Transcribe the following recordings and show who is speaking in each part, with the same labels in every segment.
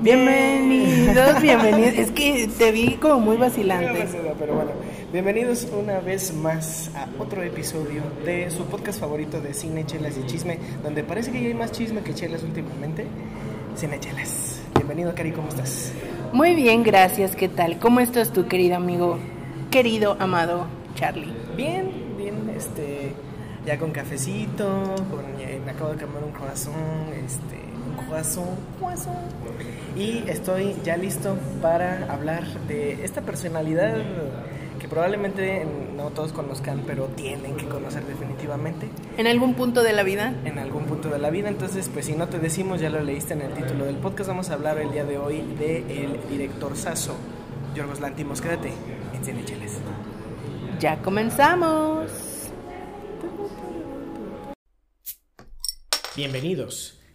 Speaker 1: Bienvenidos, bienvenidos. Es que te vi como muy vacilante.
Speaker 2: Pero bueno, bienvenidos una vez más a otro episodio de su podcast favorito de cine, chelas y chisme, donde parece que ya hay más chisme que chelas últimamente. Cine, chelas. Bienvenido, Cari, ¿cómo estás?
Speaker 1: Muy bien, gracias. ¿Qué tal? ¿Cómo estás tú, querido amigo? Querido, amado Charlie.
Speaker 2: Bien, bien, este, ya con cafecito, con, eh, me acabo de cambiar un corazón, este, corazón, corazón. Y estoy ya listo para hablar de esta personalidad que probablemente no todos conozcan, pero tienen que conocer definitivamente.
Speaker 1: ¿En algún punto de la vida?
Speaker 2: En algún punto de la vida, entonces pues si no te decimos, ya lo leíste en el título del podcast, vamos a hablar el día de hoy del el director Sasso, Yorgos Lantimos. Quédate en Cinecheles.
Speaker 1: Ya comenzamos.
Speaker 2: Bienvenidos.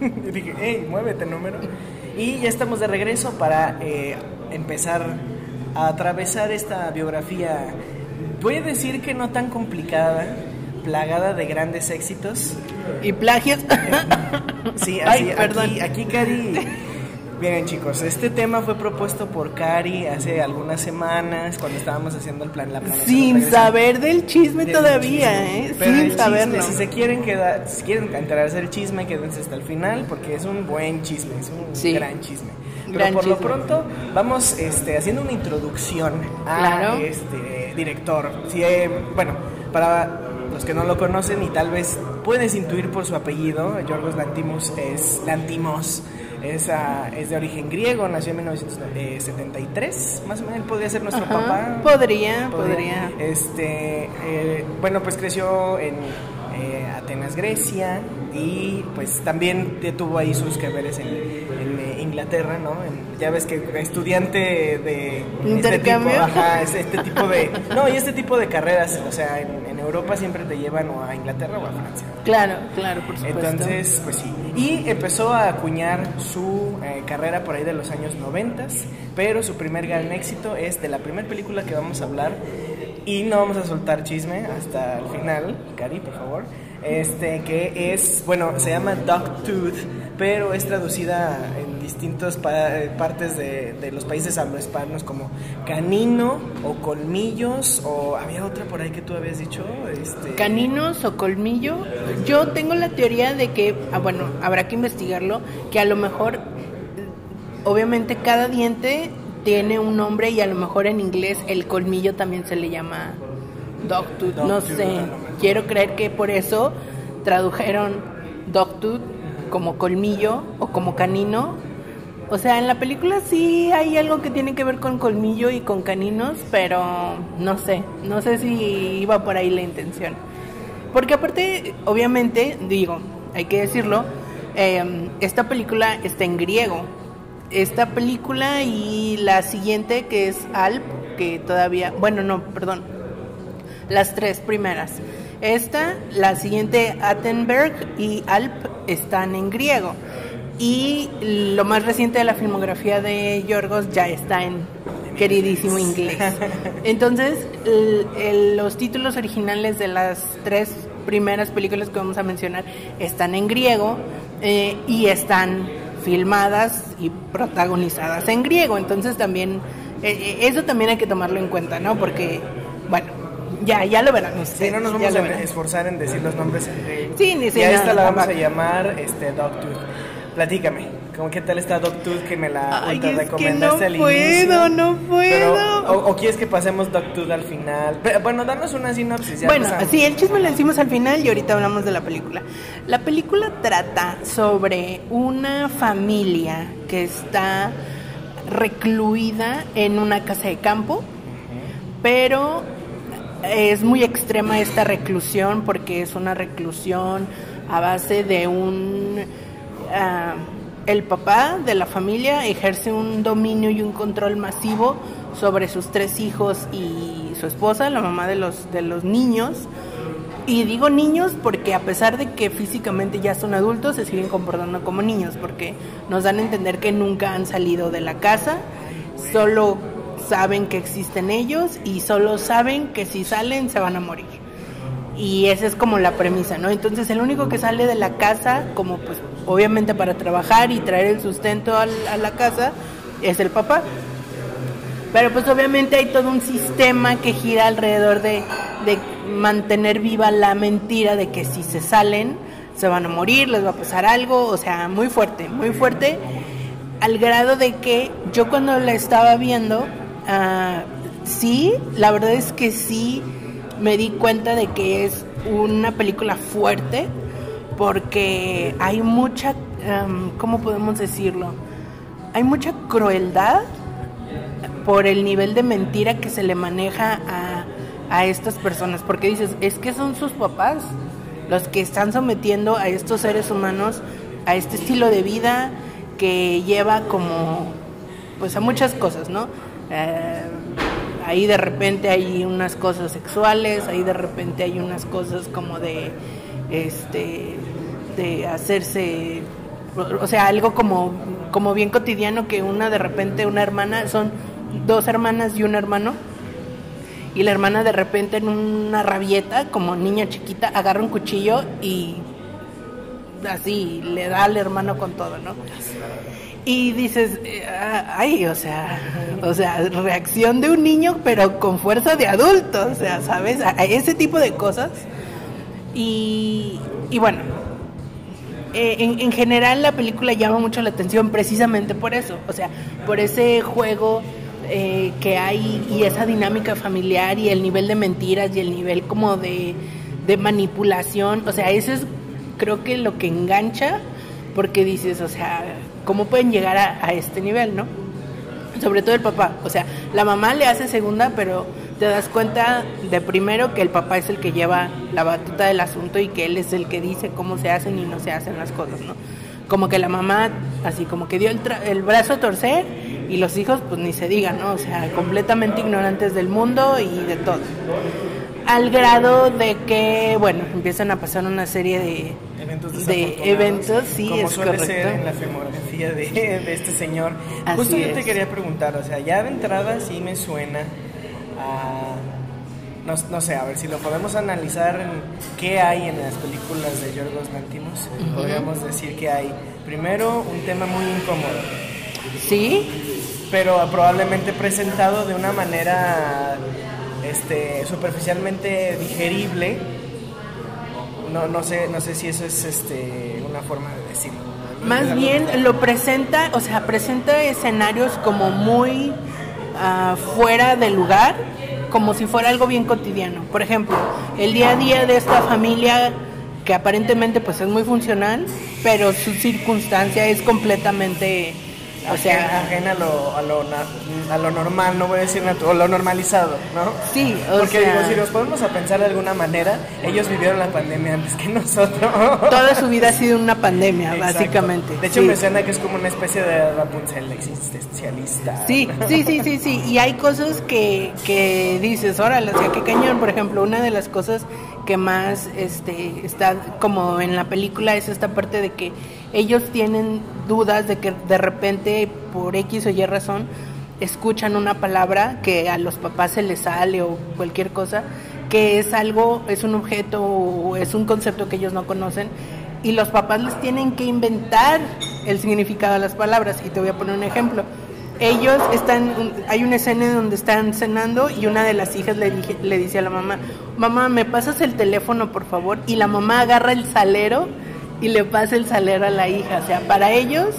Speaker 2: Y dije, hey, muévete número. Y ya estamos de regreso para eh, empezar a atravesar esta biografía, voy a decir que no tan complicada, plagada de grandes éxitos.
Speaker 1: ¿Y plagios?
Speaker 2: Sí,
Speaker 1: Ay,
Speaker 2: así,
Speaker 1: perdón.
Speaker 2: aquí, aquí Cari. Bien, chicos, este tema fue propuesto por Cari hace algunas semanas cuando estábamos haciendo el plan, la.
Speaker 1: Sin saber del chisme
Speaker 2: Del
Speaker 1: todavía,
Speaker 2: chisme.
Speaker 1: ¿eh?
Speaker 2: Pero
Speaker 1: Sin
Speaker 2: chisme,
Speaker 1: saberlo.
Speaker 2: si se quieren quedar, si quieren enterarse del chisme, quédense hasta el final porque es un buen chisme, es un
Speaker 1: Sí.
Speaker 2: gran chisme. Pero
Speaker 1: Gran
Speaker 2: por lo
Speaker 1: chisme.
Speaker 2: pronto vamos este, haciendo una introducción a
Speaker 1: Claro.
Speaker 2: este director. Si, eh, bueno, para los que no lo conocen y tal vez puedes intuir por su apellido, Yorgos Lantimos es Lantimos. Es, ah, es de origen griego, nació en 1973, más o menos, él podría ser nuestro
Speaker 1: Ajá,
Speaker 2: papá.
Speaker 1: podría, podría.
Speaker 2: Este, eh, bueno, pues creció en eh, Atenas, Grecia, y pues también tuvo ahí sus que en, en, eh, Inglaterra, ¿no? En- ya ves que estudiante de
Speaker 1: ¿Intercambio?
Speaker 2: Este tipo, ajá, es este tipo de, no, y este tipo de carreras, o sea, en Europa siempre te llevan o a Inglaterra o a Francia.
Speaker 1: Claro, claro, por supuesto.
Speaker 2: Entonces, pues sí. Y empezó a acuñar su eh, carrera por ahí de los años 90, pero su primer gran éxito es de la primera película que vamos a hablar. Y no vamos a soltar chisme hasta el final, Cari, por favor. Este, que es, bueno, se llama Dogtooth, pero es traducida en distintas pa- eh, partes de, de los países anglohispanos como canino o colmillos, o había otra por ahí que tú habías dicho. Este,
Speaker 1: Caninos o colmillo. Yo tengo la teoría de que, ah, bueno, habrá que investigarlo, que a lo mejor, obviamente cada diente tiene un nombre y a lo mejor en inglés el colmillo también se le llama dogtooth. No
Speaker 2: Dogtooth,
Speaker 1: sé, quiero creer que por eso tradujeron dogtooth como colmillo o como canino. O sea, en la película sí hay algo que tiene que ver con colmillo y con caninos, pero no sé, no sé si iba por ahí la intención. Porque aparte, obviamente, digo, hay que decirlo, eh, esta película está en griego. Esta película y la siguiente que es Alp, que todavía, bueno, no, perdón, las tres primeras. Esta, la siguiente Attenberg y Alp están en griego. Y lo más reciente de la filmografía de Yorgos ya está en queridísimo inglés. Entonces, el- el- los títulos originales de las tres primeras películas que vamos a mencionar están en griego eh, y están filmadas y protagonizadas en griego. Entonces también, eh, eh, eso también hay que tomarlo en cuenta, ¿no? Porque, bueno, ya, ya lo verán
Speaker 2: Sí,
Speaker 1: ustedes.
Speaker 2: no nos vamos a
Speaker 1: verán.
Speaker 2: esforzar en decir los nombres en griego.
Speaker 1: Sí, ni
Speaker 2: Y
Speaker 1: sé
Speaker 2: a esta la vamos a llamar este, Dogtooth. Platícame, ¿cómo qué tal está Dogtooth que me la
Speaker 1: Ay, es que
Speaker 2: recomendaste
Speaker 1: no
Speaker 2: al
Speaker 1: puedo,
Speaker 2: inicio?
Speaker 1: no puedo.
Speaker 2: Pero, o, o quieres que pasemos Dogtooth al final? Pero, bueno, danos una sinopsis. Ya
Speaker 1: Bueno, sí, el chisme lo decimos al final y ahorita hablamos de la película. La película trata sobre una familia que está recluida en una casa de campo, pero es muy extrema esta reclusión porque es una reclusión a base de un... ah, el papá de la familia ejerce un dominio y un control masivo sobre sus tres hijos y su esposa, la mamá de los, de los niños. Y digo niños porque a pesar de que físicamente ya son adultos, se siguen comportando como niños porque nos dan a entender que nunca han salido de la casa, solo saben que existen ellos y solo saben que si salen se van a morir. Y esa es como la premisa, ¿no? Entonces el único que sale de la casa, como pues obviamente para trabajar y traer el sustento a la casa, es el papá. Pero pues obviamente hay todo un sistema que gira alrededor de, de mantener viva la mentira de que si se salen se van a morir, les va a pasar algo, o sea, muy fuerte, muy fuerte, al grado de que yo cuando la estaba viendo, ah, sí, la verdad es que sí me di cuenta de que es una película fuerte, porque hay mucha, am, ¿cómo podemos decirlo? Hay mucha crueldad por el nivel de mentira que se le maneja a, a estas personas, porque dices, es que son sus papás los que están sometiendo a estos seres humanos a este estilo de vida que lleva como, pues a muchas cosas, ¿no? Eh, ahí de repente hay unas cosas sexuales, ahí de repente hay unas cosas como de, este, de hacerse, o sea, algo como, como bien cotidiano que una de repente, una hermana, son dos hermanas y un hermano, y la hermana de repente en una rabieta, como niña chiquita, agarra un cuchillo y así le da al hermano con todo, ¿no? Y dices, eh, ay, o sea, o sea, reacción de un niño, pero con fuerza de adulto, o sea, ¿sabes? Ese tipo de cosas. Y, y bueno, eh, en, en general la película llama mucho la atención precisamente por eso, o sea, por ese juego eh, que hay y esa dinámica familiar y el nivel de mentiras y el nivel como de, de manipulación, o sea, eso es creo que lo que engancha porque dices, o sea, ¿cómo pueden llegar a, a este nivel, no? Sobre todo el papá, o sea, la mamá le hace segunda, pero te das cuenta de primero que el papá es el que lleva la batuta del asunto y que él es el que dice cómo se hacen y no se hacen las cosas, ¿no? Como que la mamá, así como que dio el, tra- el brazo a torcer y los hijos, pues ni se diga, ¿no? O sea, completamente ignorantes del mundo y de todo. Al grado de que, bueno, empiezan a pasar una serie de
Speaker 2: Eventos
Speaker 1: de
Speaker 2: desafortunados,
Speaker 1: eventos, sí,
Speaker 2: como
Speaker 1: es
Speaker 2: suele
Speaker 1: correcto.
Speaker 2: ser en la filmografía de, de este señor.
Speaker 1: Así
Speaker 2: Justo yo te quería preguntar, o sea, ya de entrada sí me suena a... No, no sé, a ver si lo podemos analizar en qué hay en las películas de Yorgos Lantimos. Podríamos decir que hay, primero, un tema muy incómodo,
Speaker 1: Sí,
Speaker 2: pero probablemente presentado de una manera este, superficialmente digerible. No, no, sé, no sé si eso es este, una forma de decirlo.
Speaker 1: más bien lo presenta, o sea, presenta escenarios como muy ah, fuera de lugar, como si fuera algo bien cotidiano. Por ejemplo, el día a día de esta familia que aparentemente pues es muy funcional, pero su circunstancia es completamente, o sea,
Speaker 2: ajena a lo, a, lo, na- a lo normal, no voy a decir natu- o lo normalizado, ¿no?
Speaker 1: sí, o
Speaker 2: Porque
Speaker 1: sea,
Speaker 2: digo, si nos podemos a pensar de alguna manera, ellos vivieron la pandemia antes que nosotros.
Speaker 1: toda su vida ha sido una pandemia,
Speaker 2: Exacto.
Speaker 1: básicamente.
Speaker 2: De hecho,
Speaker 1: sí.
Speaker 2: me suena que es como una especie de Rapunzel existencialista.
Speaker 1: Sí, sí, sí, sí, sí. Y hay cosas que, que dices, órale, o sea, qué cañón. Por ejemplo, una de las cosas que más este, está como en la película es esta parte de que ellos tienen dudas de que de repente, por X o Y razón, escuchan una palabra que a los papás se les sale o cualquier cosa, que es algo, es un objeto o es un concepto que ellos no conocen y los papás les tienen que inventar el significado de las palabras. Y te voy a poner un ejemplo. Ellos están, hay una escena en donde están cenando y una de las hijas le, le dice a la mamá, mamá, ¿me pasas el teléfono por favor? Y la mamá agarra el salero y le pasa el salero a la hija. O sea, para ellos,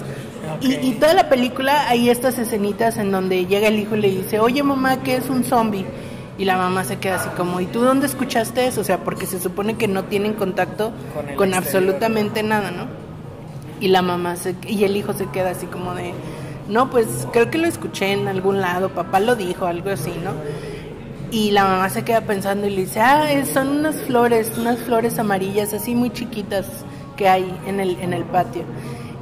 Speaker 1: y, y toda la película hay estas escenitas en donde llega el hijo y le dice, oye mamá, ¿qué es un zombie? Y la mamá se queda así como, ¿y tú dónde escuchaste eso? O sea, porque se supone que no tienen contacto
Speaker 2: Con el
Speaker 1: con
Speaker 2: exterior.
Speaker 1: absolutamente nada, ¿no? Y la mamá se, y el hijo se queda así como de, no, pues creo que lo escuché en algún lado, papá lo dijo, algo así, ¿no? Y la mamá se queda pensando y le dice, ah, son unas flores, unas flores amarillas así muy chiquitas que hay en el, en el patio.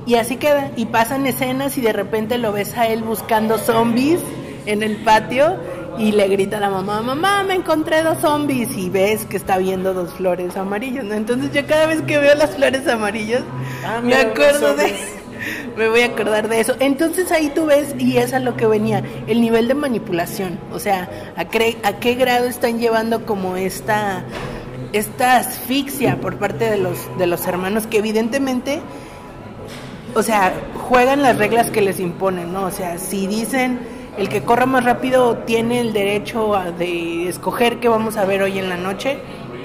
Speaker 1: Y así queda, y pasan escenas y de repente lo ves a él buscando zombies en el patio y le grita a la mamá, mamá, me encontré dos zombies y ves que está viendo dos flores amarillas, ¿no? Entonces yo cada vez que veo las flores amarillas,
Speaker 2: Ah,
Speaker 1: me acuerdo de... Me voy a acordar de eso. Entonces ahí tú ves, y es a lo que venía, el nivel de manipulación. O sea, a, cre- a qué grado están llevando como esta, esta asfixia por parte de los, de los hermanos que evidentemente, o sea, juegan las reglas que les imponen, ¿no? O sea, si dicen el que corra más rápido tiene el derecho a- de escoger qué vamos a ver hoy en la noche,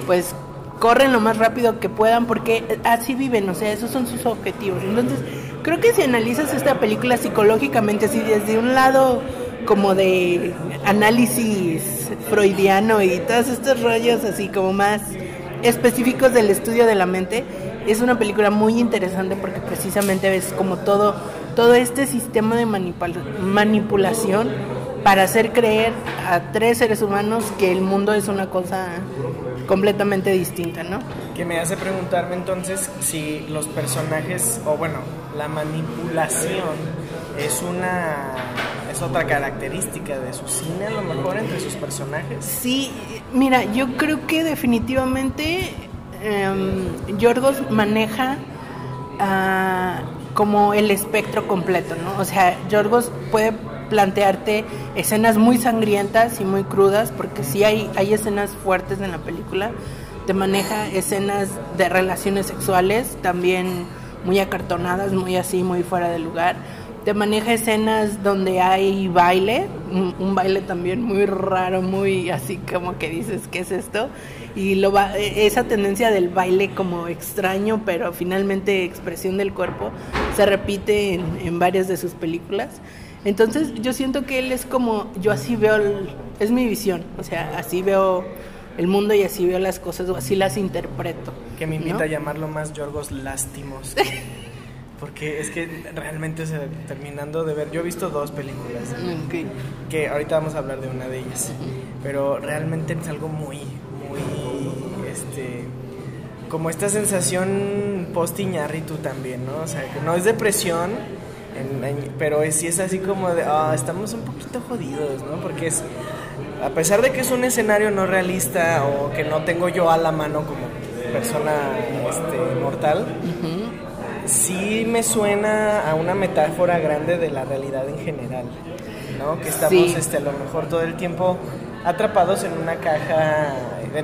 Speaker 1: pues corren lo más rápido que puedan porque así viven, o sea, esos son sus objetivos. Entonces, creo que si analizas esta película psicológicamente, así desde un lado como de análisis freudiano y todos estos rollos así como más específicos del estudio de la mente, es una película muy interesante porque precisamente ves como todo, todo este sistema de manipula- manipulación para hacer creer a tres seres humanos que el mundo es una cosa completamente distinta, ¿no?
Speaker 2: Que me hace preguntarme entonces si los personajes, o bueno, la manipulación es una es otra característica de su cine a lo mejor entre sus personajes.
Speaker 1: Sí, mira, yo creo que definitivamente em, Yorgos maneja ah, como el espectro completo, ¿no? O sea, Yorgos puede plantearte escenas muy sangrientas y muy crudas, porque sí hay, hay escenas fuertes en la película, te maneja escenas de relaciones sexuales, también muy acartonadas, muy así, muy fuera de lugar te maneja escenas donde hay baile, un, baile también muy raro, muy así como que dices, ¿qué es esto? Y va, esa tendencia del baile como extraño, pero finalmente expresión del cuerpo, se repite en varias de sus películas. Entonces yo siento que él es como, yo así veo, el, es mi visión, o sea, así veo el mundo y así veo las cosas, o así las interpreto.
Speaker 2: Que me invita
Speaker 1: ¿no?
Speaker 2: a llamarlo más Yorgos Lástimos. Porque es que realmente, o sea, terminando de ver, yo he visto dos películas,
Speaker 1: Okay.
Speaker 2: que ahorita vamos a hablar de una de ellas, pero realmente es algo muy, muy, este, como esta sensación post Iñárritu también, ¿no? O sea, que no es depresión, en- en- pero es, sí es así como de, ah, estamos un poquito jodidos, ¿no? Porque es, a pesar de que es un escenario no realista o que no tengo yo a la mano como persona este, mortal, sí me suena a una metáfora grande de la realidad en general, ¿no? Que estamos
Speaker 1: Sí.
Speaker 2: este, a lo mejor todo el tiempo atrapados en una caja,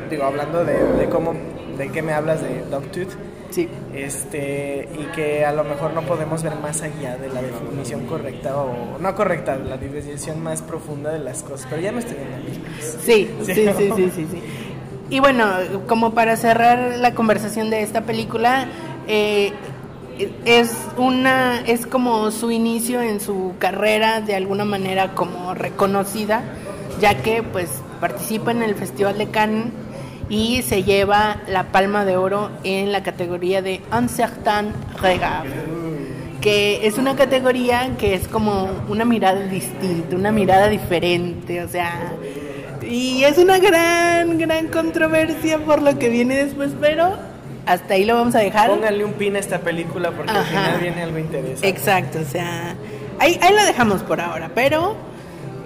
Speaker 2: digo, hablando de, de cómo, de qué me hablas de Dogtooth,
Speaker 1: Sí.
Speaker 2: este, y que a lo mejor no podemos ver más allá de la definición correcta o no correcta, la definición más profunda de las cosas, pero ya me estoy viendo.
Speaker 1: Sí,
Speaker 2: Sí.
Speaker 1: sí, sí, sí, sí, sí. Y bueno, como para cerrar la conversación de esta película, eh, es una, es como su inicio en su carrera de alguna manera como reconocida, ya que pues participa en el Festival de Cannes y se lleva la Palma de Oro en la categoría de Un certain regard que es una categoría que es como una mirada distinta, una mirada diferente, o sea, y es una gran, gran controversia por lo que viene después, pero hasta ahí lo vamos a dejar.
Speaker 2: Pónganle un pin a esta película porque al final viene algo interesante.
Speaker 1: Exacto, o sea, ahí, ahí lo dejamos por ahora, pero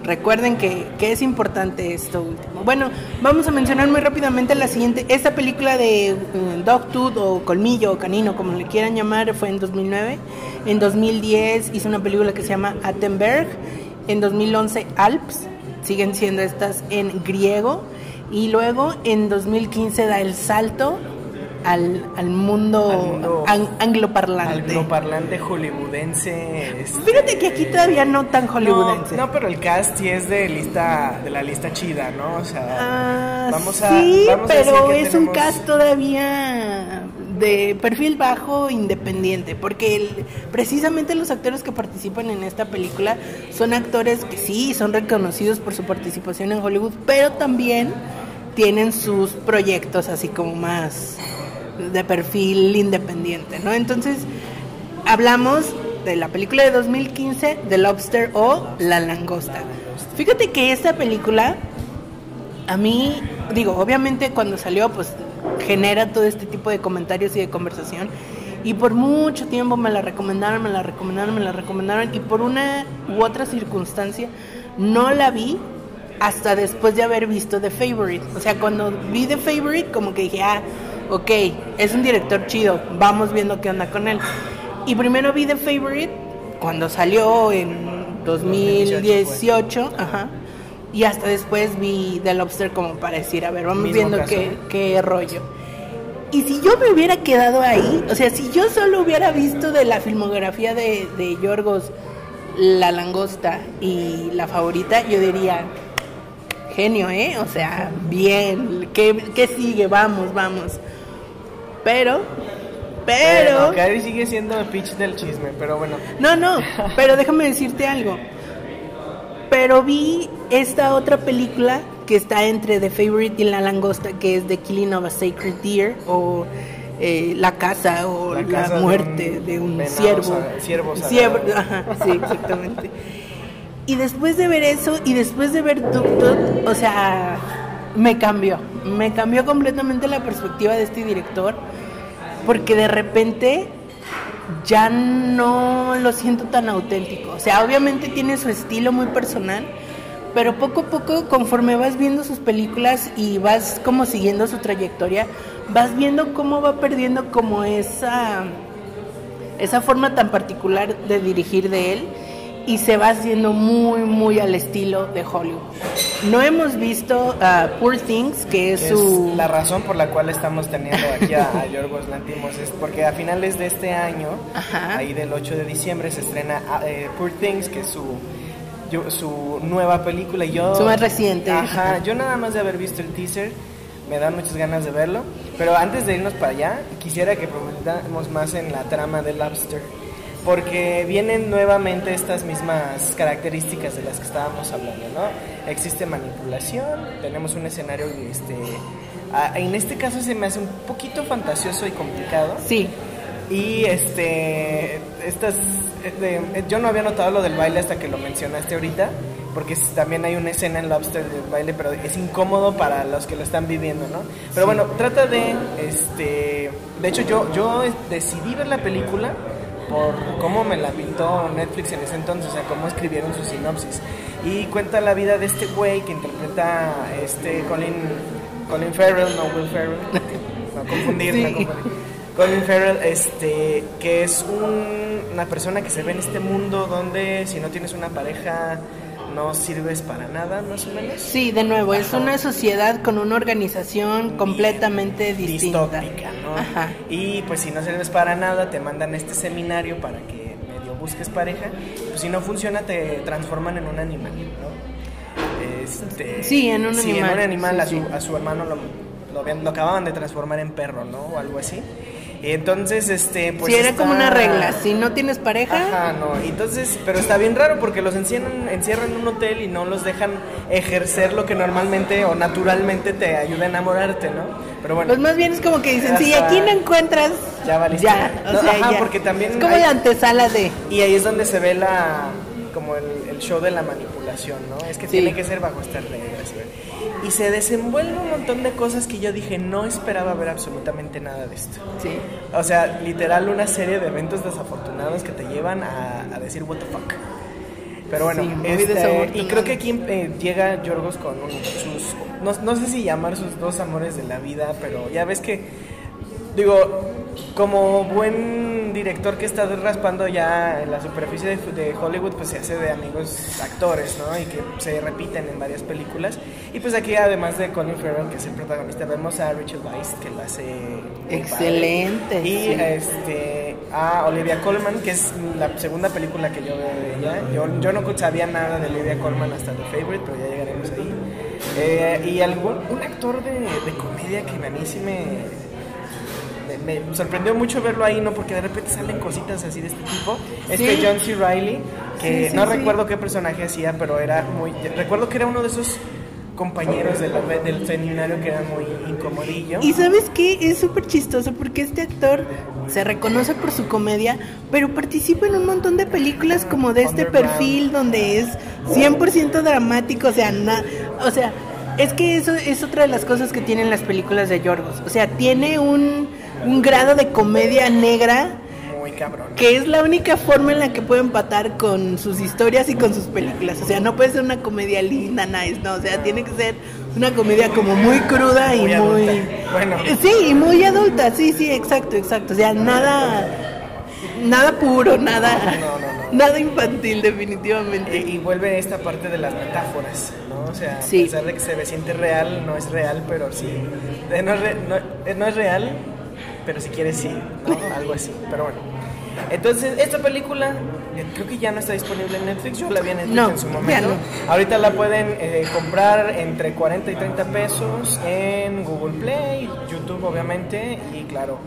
Speaker 1: recuerden que, que es importante esto último. Bueno, vamos a mencionar muy rápidamente la siguiente. Esta película de eh, Dogtooth o Colmillo o Canino, como le quieran llamar, fue en 2009. En 2010 hizo una película que se llama Attenberg. En 2011 Alps, siguen siendo estas en griego. Y luego en 2015 da el salto al, al mundo,
Speaker 2: Al mundo
Speaker 1: an- angloparlante.
Speaker 2: Angloparlante hollywoodense. este,
Speaker 1: Fíjate que aquí todavía no tan hollywoodense.
Speaker 2: No, no, pero el cast sí es de lista de la lista chida, ¿no? O sea,
Speaker 1: Ah,
Speaker 2: vamos a
Speaker 1: sí,
Speaker 2: vamos
Speaker 1: pero es un cast todavía de perfil bajo independiente, porque el- precisamente los actores que participan en esta película son actores que sí son reconocidos por su participación en Hollywood, pero también tienen sus proyectos así como más de perfil independiente, ¿no? Entonces, hablamos de la película de 2015, The Lobster o La Langosta. Fíjate que esta película a mí, digo, obviamente cuando salió, pues genera todo este tipo de comentarios y de conversación. Y por mucho tiempo me la recomendaron, me la recomendaron, me la recomendaron. Y por una u otra circunstancia no la vi hasta después de haber visto The Favorite. O sea, cuando vi The Favorite, como que dije, ah, ok, es un director chido, vamos viendo qué onda con él. Y primero vi The Favorite cuando salió en 2018, ajá. Y hasta después vi The Lobster como para decir, a ver, vamos viendo
Speaker 2: caso.
Speaker 1: qué, qué rollo. Y si yo me hubiera quedado ahí, o sea, si yo solo hubiera visto de la filmografía de, de Yorgos La Langosta y La Favorita, yo diría, genio, ¿eh? O sea, bien, ¿qué, qué sigue? Vamos, vamos. Pero, pero...
Speaker 2: Bueno, Cari sigue siendo el pitch del chisme, pero bueno.
Speaker 1: No, no, pero déjame decirte algo. Pero vi esta otra película que está entre The Favorite y La Langosta, que es The Killing of a Sacred Deer, o eh, La Casa, o
Speaker 2: La
Speaker 1: La,
Speaker 2: casa de
Speaker 1: Muerte
Speaker 2: un
Speaker 1: de un, ciervo.
Speaker 2: ciervo
Speaker 1: Ciervo, ajá, sí, exactamente. Y después de ver eso, y después de ver Tuk Tuk, o sea, me cambió. Me cambió completamente la perspectiva de este director, porque de repente ya no lo siento tan auténtico. O sea, obviamente tiene su estilo muy personal, pero poco a poco, conforme vas viendo sus películas y vas como siguiendo su trayectoria, vas viendo cómo va perdiendo como esa, esa forma tan particular de dirigir de él y se va haciendo muy, muy al estilo de Hollywood. No hemos visto a Poor Things, que es
Speaker 2: Es
Speaker 1: su...
Speaker 2: la razón por la cual estamos teniendo aquí a, a Yorgos Lantimos es porque a finales de este año,
Speaker 1: Ajá.
Speaker 2: ahí del 8 de diciembre, se estrena eh, Poor Things, que es su, yo- su nueva película. Yo,
Speaker 1: Su más reciente.
Speaker 2: Ajá, yo nada más de haber visto el teaser, me dan muchas ganas de verlo. Pero antes de irnos para allá, quisiera que profundizáramos más en la trama de Lobster. Porque vienen nuevamente estas mismas características de las que estábamos hablando, ¿no? Existe manipulación, tenemos un escenario, este, ah, en este caso se me hace un poquito fantasioso y complicado.
Speaker 1: Sí,
Speaker 2: Y este, estas, de- yo no había notado lo del baile hasta que lo mencionaste ahorita, porque es- también hay una escena en Lobster del baile, pero es incómodo para los que lo están viviendo, ¿no? Pero bueno, trata de, este, de hecho yo, yo decidí ver la película por cómo me la pintó Netflix en ese entonces, o sea, cómo escribieron su sinopsis. Y cuenta la vida de este güey que interpreta este Colin, Colin Farrell, no Will Ferrell, no confundir,
Speaker 1: Sí.
Speaker 2: no confundir. Colin Farrell, este, que es un- una persona que se ve en este mundo donde si no tienes una pareja no sirves para nada, más o menos.
Speaker 1: Sí, de nuevo, es una sociedad con una organización completamente distinta.
Speaker 2: Distópica, ¿no?
Speaker 1: Ajá.
Speaker 2: Y pues si no sirves para nada, te mandan a este seminario para que medio busques pareja. Pues si no funciona, te transforman en un animal, ¿no? Este,
Speaker 1: Sí, en un
Speaker 2: sí, en
Speaker 1: animal,
Speaker 2: un animal
Speaker 1: sí,
Speaker 2: a, su,
Speaker 1: sí.
Speaker 2: a su hermano lo, lo, lo acababan de transformar en perro, ¿no? O algo así. Y entonces, este, pues.
Speaker 1: sí, era
Speaker 2: está-
Speaker 1: como una regla. Si no tienes pareja,
Speaker 2: Ajá, no. Entonces, pero está bien raro porque los encierran, encierran en un hotel y no los dejan ejercer lo que normalmente o naturalmente te ayuda a enamorarte, ¿no? Pero bueno.
Speaker 1: pues más bien es como que dicen, si aquí no encuentras,
Speaker 2: Ya valiste.
Speaker 1: ya, o
Speaker 2: No,
Speaker 1: sea,
Speaker 2: ajá,
Speaker 1: ya.
Speaker 2: porque también
Speaker 1: Es como
Speaker 2: hay-
Speaker 1: la antesala de...
Speaker 2: Y ahí es donde se ve la como el, el show de la manipulación, ¿no? Es que
Speaker 1: Sí.
Speaker 2: tiene que ser bajo estas reglas. ¿no? Y se desenvuelve un montón de cosas que yo dije, no esperaba ver absolutamente nada de esto.
Speaker 1: Sí.
Speaker 2: O sea, literal una serie de eventos desafortunados que te llevan a, a decir what the fuck. Pero bueno,
Speaker 1: Sí,
Speaker 2: este, y creo que aquí eh, llega Yorgos con sus, no, no sé si llamar sus dos amores de la vida, pero ya ves que, digo, como buen director que está raspando ya en la superficie de, de Hollywood, pues se hace de amigos actores, ¿no? Y que se repiten en varias películas. Y pues aquí, además de Colin Farrell, que es el protagonista, vemos a Rachel Weisz, que la hace...
Speaker 1: Excelente.
Speaker 2: Y
Speaker 1: sí.
Speaker 2: este, a Olivia Colman, que es la segunda película que yo veo de ella. Yo, yo no sabía nada de Olivia Colman hasta The Favorite, pero ya llegaremos ahí. Eh, y algún, un actor de, de comedia que a mí sí me, me, sorprendió mucho verlo ahí, ¿no? Porque de repente salen cositas así de este tipo. Este
Speaker 1: Sí.
Speaker 2: John C. Reilly, que
Speaker 1: Sí, sí,
Speaker 2: no recuerdo qué personaje hacía, pero era muy... Recuerdo que era uno de esos compañeros de la- del seminario que era muy incomodillo.
Speaker 1: Y sabes qué, es súper chistoso porque este actor se reconoce por su comedia, pero participa en un montón de películas como de este perfil donde es 100% dramático, o sea, na- o sea, Es que eso es otra de las cosas que tienen las películas de Yorgos. O sea, tiene un, un grado de comedia negra
Speaker 2: Muy cabrón.
Speaker 1: que es la única forma en la que puede empatar con sus historias y con sus películas. O sea, no puede ser una comedia linda, nice, no. O sea, tiene que ser una comedia como muy cruda y
Speaker 2: Muy
Speaker 1: muy...
Speaker 2: adulta. Bueno.
Speaker 1: Sí, y muy adulta, sí, sí, exacto, exacto. O sea, nada... Nada puro, nada...
Speaker 2: No, no, no.
Speaker 1: Nada infantil, definitivamente.
Speaker 2: Y vuelve esta parte de las metáforas, ¿no? O sea,
Speaker 1: Sí.
Speaker 2: a pesar de que se ve siente real, no es real, pero sí. No es, re- no- no es real, pero si quieres sí. Algo así. Pero bueno. Entonces, esta película creo que ya no está disponible en Netflix. Yo la vi en Netflix
Speaker 1: No,
Speaker 2: en su momento.
Speaker 1: no.
Speaker 2: Ahorita la pueden eh, comprar entre 40 y 30 pesos en Google Play, YouTube obviamente, y claro,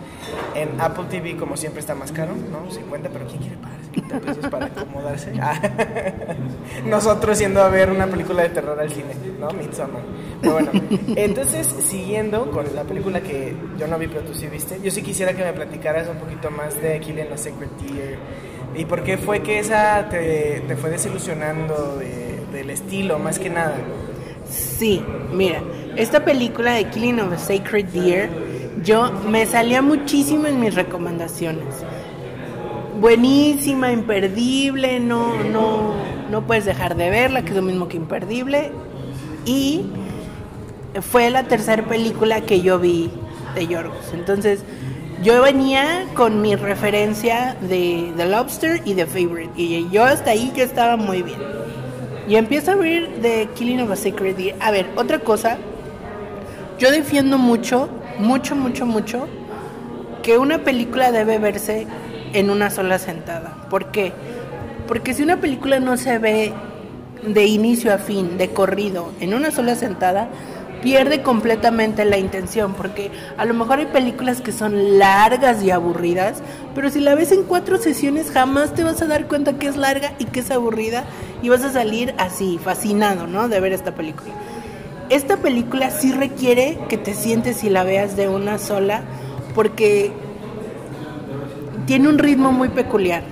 Speaker 2: en Apple TV como siempre está más caro, ¿no? 50, pero ¿quién quiere pagar 50 pesos para acomodarse? Ah, Nosotros yendo a ver una película de terror al cine, ¿no? Midsommar. Pero bueno, entonces siguiendo con la película que yo no vi pero tú sí viste, yo sí quisiera que me platicaras un poquito más de Killing a Sacred Deer y por qué fue que esa te, te fue desilusionando de- del estilo más que nada.
Speaker 1: Sí, mira, esta película de Killing of a Sacred Deer, yo me salía muchísimo en mis recomendaciones. Buenísima, imperdible, no, no, no puedes dejar de verla, que es lo mismo que imperdible. Y fue la tercera película que yo vi de Yorgos. Entonces, yo venía con mi referencia de The Lobster y The Favorite. Y yo hasta ahí yo estaba muy bien. Y empiezo a ver The Killing of a Sacred Deer. A ver, otra cosa. Yo defiendo mucho, mucho, mucho, mucho que una película debe verse en una sola sentada. ¿Por qué? Porque si una película no se ve de inicio a fin, de corrido, en una sola sentada, pierde completamente la intención. Porque a lo mejor hay películas que son largas y aburridas, pero si la ves en cuatro sesiones jamás te vas a dar cuenta que es larga y que es aburrida y vas a salir así, fascinado, ¿no? De ver esta película. Esta película sí requiere que te sientes y la veas de una sola, porque tiene un ritmo muy peculiar.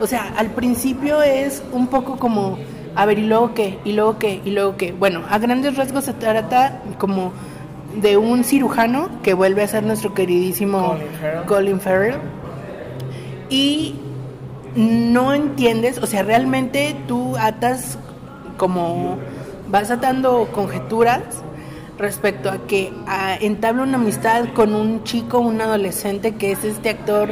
Speaker 1: O sea, al principio es un poco como, a ver, ¿y luego qué? ¿Y luego qué? ¿Y luego qué? Bueno, a grandes rasgos se trata como de un cirujano que vuelve a ser nuestro queridísimo
Speaker 2: Colin Farrell.
Speaker 1: Colin Farrell. Y no entiendes, o sea, realmente tú atas como vas atando conjeturas respecto a que ah, entabla una amistad con un chico, un adolescente que es este actor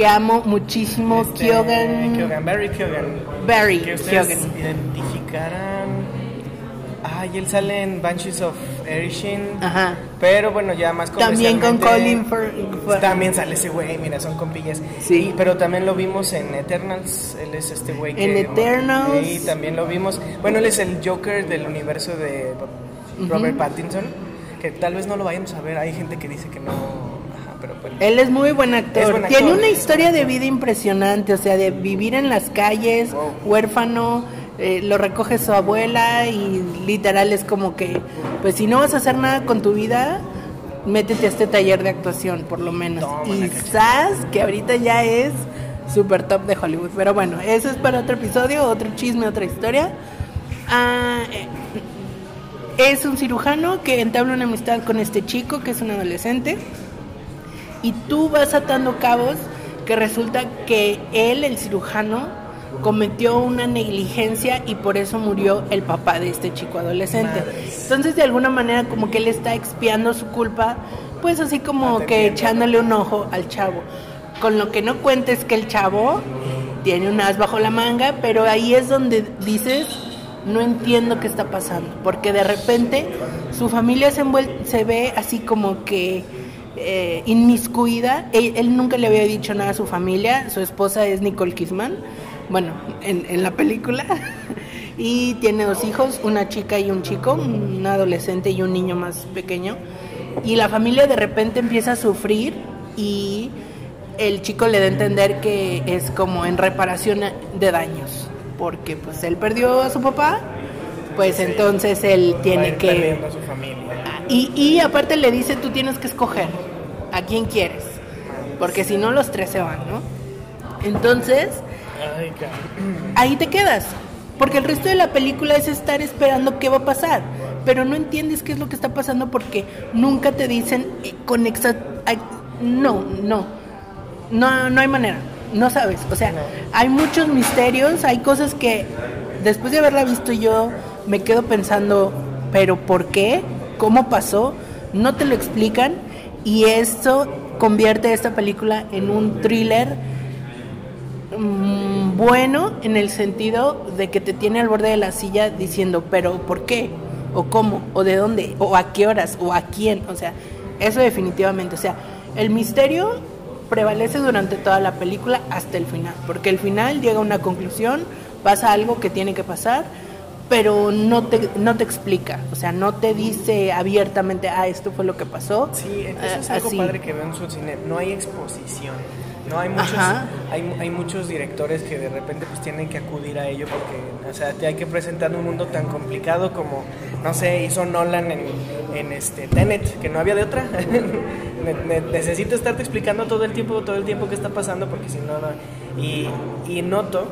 Speaker 1: que amo muchísimo,
Speaker 2: Este,
Speaker 1: Kyogan,
Speaker 2: Kyogan, Barry Kyogan.
Speaker 1: Barry
Speaker 2: Que ustedes
Speaker 1: Keoghan.
Speaker 2: identificarán. Ay, él sale en Banshees of Erishin.
Speaker 1: Ajá.
Speaker 2: Pero bueno, ya más
Speaker 1: También con Colin Farrell.
Speaker 2: También sale ese güey, mira, son compillas.
Speaker 1: Sí.
Speaker 2: Y- pero también lo vimos en Eternals. Él es este güey que.
Speaker 1: En Eternals.
Speaker 2: Y también lo vimos. Bueno, él es el Joker del universo de Robert Pattinson. Que tal vez no lo vayamos a ver. Hay gente que dice que no. Pero bueno.
Speaker 1: Él es muy buen actor.
Speaker 2: Buen
Speaker 1: Tiene
Speaker 2: actor.
Speaker 1: una historia de vida impresionante, o sea, de vivir en las calles,
Speaker 2: Wow.
Speaker 1: huérfano, eh, lo recoge su abuela y literal es como que, pues si no vas a hacer nada con tu vida, métete a este taller de actuación, por lo menos. Y. Sass, que ahorita ya es super top de Hollywood. Pero bueno, eso es para otro episodio, otro chisme, otra historia. Ah, eh, es un cirujano que entabla una amistad con este chico, que es un adolescente y tú vas atando cabos que resulta que él, el cirujano, cometió una negligencia y por eso murió el papá de este chico adolescente.
Speaker 2: Madres.
Speaker 1: Entonces, de alguna manera, como que él está expiando su culpa, pues así como que echándole un ojo al chavo. Con lo que no cuentes que el chavo tiene un as bajo la manga, pero ahí es donde dices, no entiendo qué está pasando, porque de repente su familia se, se ve así como que eh, inmiscuida. Él, él nunca le había dicho nada a su familia, su esposa es Nicole Kidman, bueno, en, en la película, y tiene dos hijos, una chica y un chico, un adolescente y un niño más pequeño, y la familia de repente empieza a sufrir y el chico le da a entender que es como en reparación de daños, porque pues él perdió a su papá, pues
Speaker 2: Sí.
Speaker 1: entonces él tiene que...
Speaker 2: perdiendo a su familia.
Speaker 1: Y, y aparte le dice, tú tienes que escoger a quién quieres, porque si no los tres se van, ¿no? Entonces, ahí te quedas. Porque el resto de la película es estar esperando qué va a pasar, pero no entiendes qué es lo que está pasando porque nunca te dicen eh, con exact... ay, No, no, no, no hay manera, no sabes. O sea, hay muchos misterios, hay cosas que después de haberla visto yo me quedo pensando, pero ¿por qué? ¿Cómo pasó? No te lo explican y esto convierte esta película en un thriller mm, bueno en el sentido de que te tiene al borde de la silla diciendo, pero ¿por qué? ¿O cómo? ¿O de dónde? ¿O a qué horas? ¿O a quién? O sea, eso definitivamente. O sea, el misterio prevalece durante toda la película hasta el final, porque el final llega a una conclusión, pasa algo que tiene que pasar, pero no te, no te explica, o sea, no te dice abiertamente, ah, esto fue lo que pasó.
Speaker 2: Sí, eso es
Speaker 1: Ah,
Speaker 2: algo
Speaker 1: así.
Speaker 2: padre que veo en su cine. No hay exposición. No hay muchos, hay, hay muchos directores que de repente pues tienen que acudir a ello porque, o sea, te hay que presentar un mundo tan complicado como, no sé, hizo Nolan en, en este Tenet, que no había de otra. Ne- ne- Necesito estarte explicando todo el tiempo, todo el tiempo que está pasando porque si no, no. Y, y noto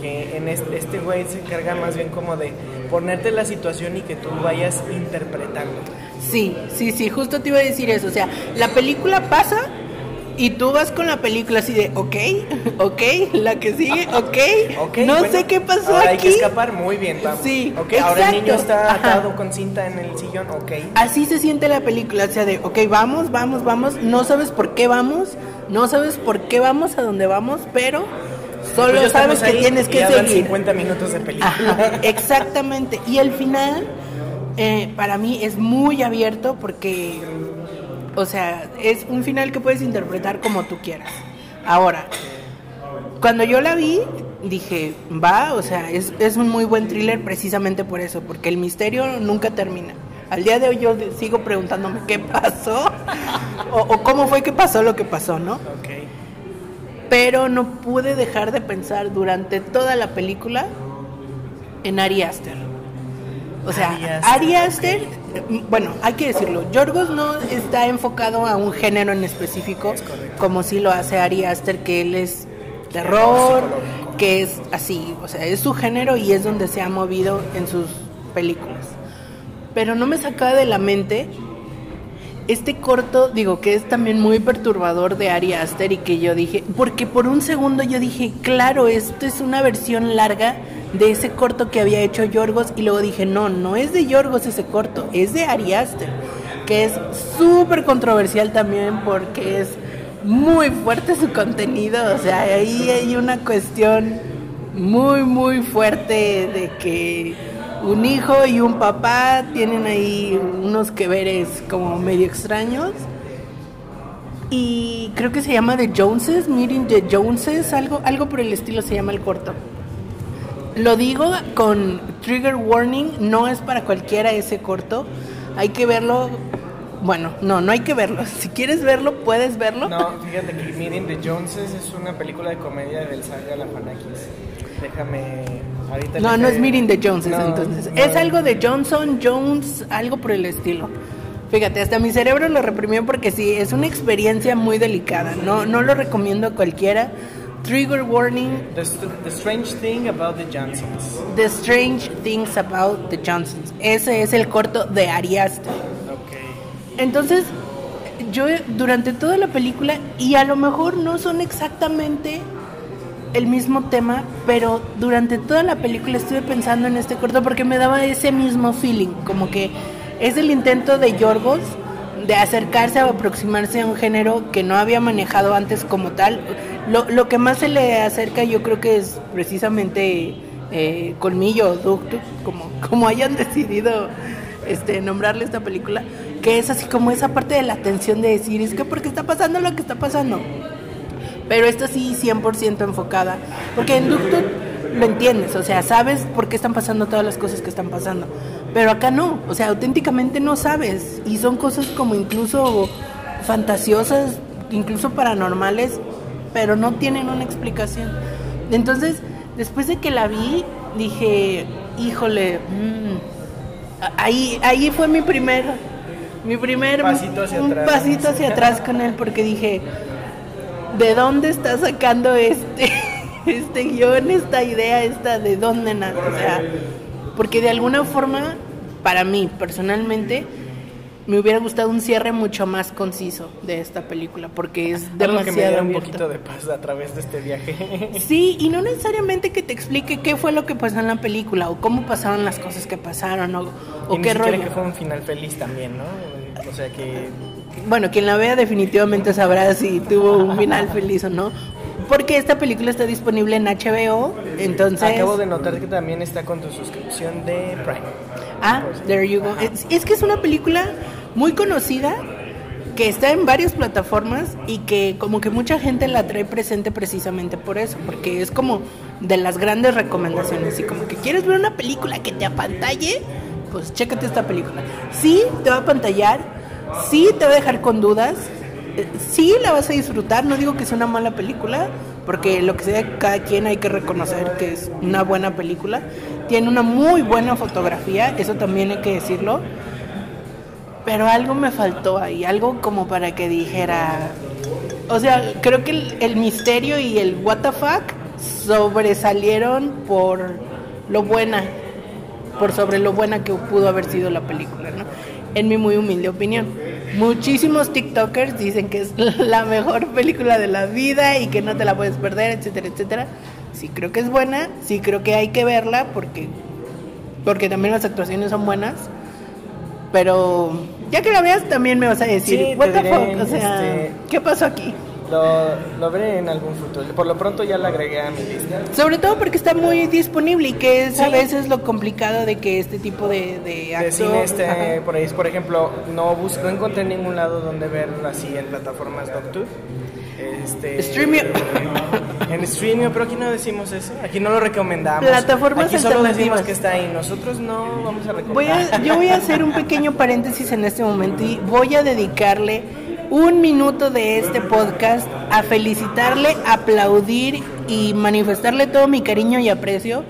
Speaker 2: que en este, este güey se encarga más bien como de ponerte la situación y que tú vayas interpretando.
Speaker 1: Sí, sí, sí, justo te iba a decir eso. O sea, la película pasa y tú vas con la película así de, ok, ok, la que sigue, ok,
Speaker 2: Ok,
Speaker 1: no
Speaker 2: bueno,
Speaker 1: sé qué pasó
Speaker 2: ahora
Speaker 1: aquí.
Speaker 2: Hay que escapar, muy bien, vamos.
Speaker 1: Sí,
Speaker 2: Ok, ahora el niño
Speaker 1: exacto.
Speaker 2: está
Speaker 1: Ajá.
Speaker 2: atado con cinta en el sillón, ok.
Speaker 1: Así se siente la película, o sea, de, ok, vamos, vamos, vamos, no sabes por qué vamos, no sabes por qué vamos a donde vamos, pero solo
Speaker 2: Pues
Speaker 1: sabes que tienes que seguir.
Speaker 2: 50 minutos de película.
Speaker 1: Ajá, exactamente. Y el final, eh, para mí, es muy abierto porque, o sea, es un final que puedes interpretar como tú quieras. Ahora, cuando yo la vi, dije, va, o sea, es, es un muy buen thriller precisamente por eso, porque el misterio nunca termina. Al día de hoy yo sigo preguntándome qué pasó o, o cómo fue que pasó lo que pasó, ¿no? Pero no pude dejar de pensar durante toda la película en Ari Aster. O sea,
Speaker 2: Ari Aster,
Speaker 1: Ari Aster, bueno, hay que decirlo, Yorgos no está enfocado a un género en específico,
Speaker 2: Es
Speaker 1: como si lo hace Ari Aster, que él es terror, que es así, o sea, es su género y es donde se ha movido en sus películas. Pero no me sacaba de la mente este corto, digo que es también muy perturbador de Ari Aster y que yo dije, porque por un segundo yo dije, claro, esto es una versión larga de ese corto que había hecho Yorgos y luego dije, no, no es de Yorgos ese corto, es de Ari Aster, que es súper controversial también porque es muy fuerte su contenido, o sea, ahí hay una cuestión muy, muy fuerte de que un hijo y un papá tienen ahí unos que veres como medio extraños. Y creo que se llama The Joneses, Meeting the Joneses, algo, algo por el estilo se llama el corto. Lo digo con trigger warning, no es para cualquiera ese corto. Hay que verlo. Bueno, no, no hay que verlo. Si quieres verlo, puedes verlo.
Speaker 2: No, fíjate que Meeting the Joneses es una película de comedia del Saga Galifianakis. Déjame. Ahorita
Speaker 1: No, no es Meeting the Joneses,
Speaker 2: No,
Speaker 1: entonces.
Speaker 2: no.
Speaker 1: Es algo de Johnson, Jones, algo por el estilo. Fíjate, hasta mi cerebro lo reprimió porque sí, es una experiencia muy delicada. No, no lo recomiendo a cualquiera. Trigger warning,
Speaker 2: The, the Strange Thing About the Johnsons.
Speaker 1: The Strange Things About the Johnsons. Ese es el corto de Ari Aster.
Speaker 2: Ok.
Speaker 1: Entonces, yo durante toda la película, y a lo mejor no son exactamente el mismo tema, pero durante toda la película estuve pensando en este corto porque me daba ese mismo feeling, como que es el intento de Yorgos de acercarse o aproximarse a un género que no había manejado antes como tal. Lo, lo que más se le acerca yo creo que es precisamente eh, Colmillo o como, como hayan decidido este, nombrarle esta película, que es así como esa parte de la tensión de decir, es que porque está pasando lo que está pasando. Pero esta sí 100% enfocada, porque en lo entiendes, o sea, sabes por qué están pasando todas las cosas que están pasando. Pero acá no, o sea, auténticamente no sabes. Y son cosas como incluso fantasiosas, incluso paranormales, pero no tienen una explicación. Entonces, después de que la vi, dije, híjole, mm, ahí, ahí fue mi primer, mi primer
Speaker 2: Pasito hacia
Speaker 1: un
Speaker 2: atrás.
Speaker 1: pasito hacia atrás con él, porque dije, ¿de dónde está sacando este, este guion, esta idea, esta de dónde nace, o sea, porque de alguna forma, para mí personalmente, me hubiera gustado un cierre mucho más conciso de esta película, porque es demasiado
Speaker 2: que me diera un poquito de paz a través de este viaje.
Speaker 1: Sí, y no necesariamente que te explique qué fue lo que pasó en la película o cómo pasaron las cosas que pasaron o, o
Speaker 2: y
Speaker 1: qué rollo.
Speaker 2: que fue un final feliz también, ¿no? O sea que
Speaker 1: Bueno, quien la vea definitivamente sabrá si tuvo un final feliz o no. Porque esta película está disponible en HBO, entonces...
Speaker 2: acabo de notar que también está con tu suscripción de Prime.
Speaker 1: Ah, there you go. Es, es que es una película muy conocida que está en varias plataformas y que como que mucha gente la trae presente precisamente por eso, porque es como de las grandes recomendaciones y como que quieres ver una película que te apantalle, pues chécate esta película. Sí, te va a apantallar, sí te va a dejar con dudas, eh, sí la vas a disfrutar, no digo que es una mala película, porque lo que sea cada quien hay que reconocer que es una buena película. Tiene una muy buena fotografía, eso también hay que decirlo. Pero algo me faltó ahí, algo como para que dijera... O sea, creo que el, el misterio y el what the fuck sobresalieron por lo buena, por sobre lo buena que pudo haber sido la película, ¿no? En mi muy humilde opinión. Muchísimos TikTokers dicen que es la mejor película de la vida y que no te la puedes perder, etcétera, etcétera. Sí creo que es buena, sí creo que hay que verla porque porque también las actuaciones son buenas. Pero ya que la veas también me vas a decir,
Speaker 2: Sí,
Speaker 1: what the
Speaker 2: diré,
Speaker 1: fuck, o sea,
Speaker 2: este-
Speaker 1: ¿qué pasó aquí?
Speaker 2: Lo, lo veré en algún futuro. Por lo pronto ya la agregué a mi lista.
Speaker 1: Sobre todo porque está muy disponible y que es a veces lo complicado de que este tipo de, de
Speaker 2: De cine
Speaker 1: Ajá.
Speaker 2: por ahí, por ejemplo, no bus no encontré en ningún lado donde ver así en plataformas Doctor. Este,
Speaker 1: Streamio.
Speaker 2: En Streamio, pero aquí no decimos eso, aquí no lo recomendamos.
Speaker 1: Plataformas
Speaker 2: aquí solo decimos que está ahí, nosotros no vamos a recomendar.
Speaker 1: Voy a- yo voy a hacer un pequeño paréntesis en este momento y voy a dedicarle un minuto de este podcast a felicitarle, aplaudir y manifestarle todo mi cariño y aprecio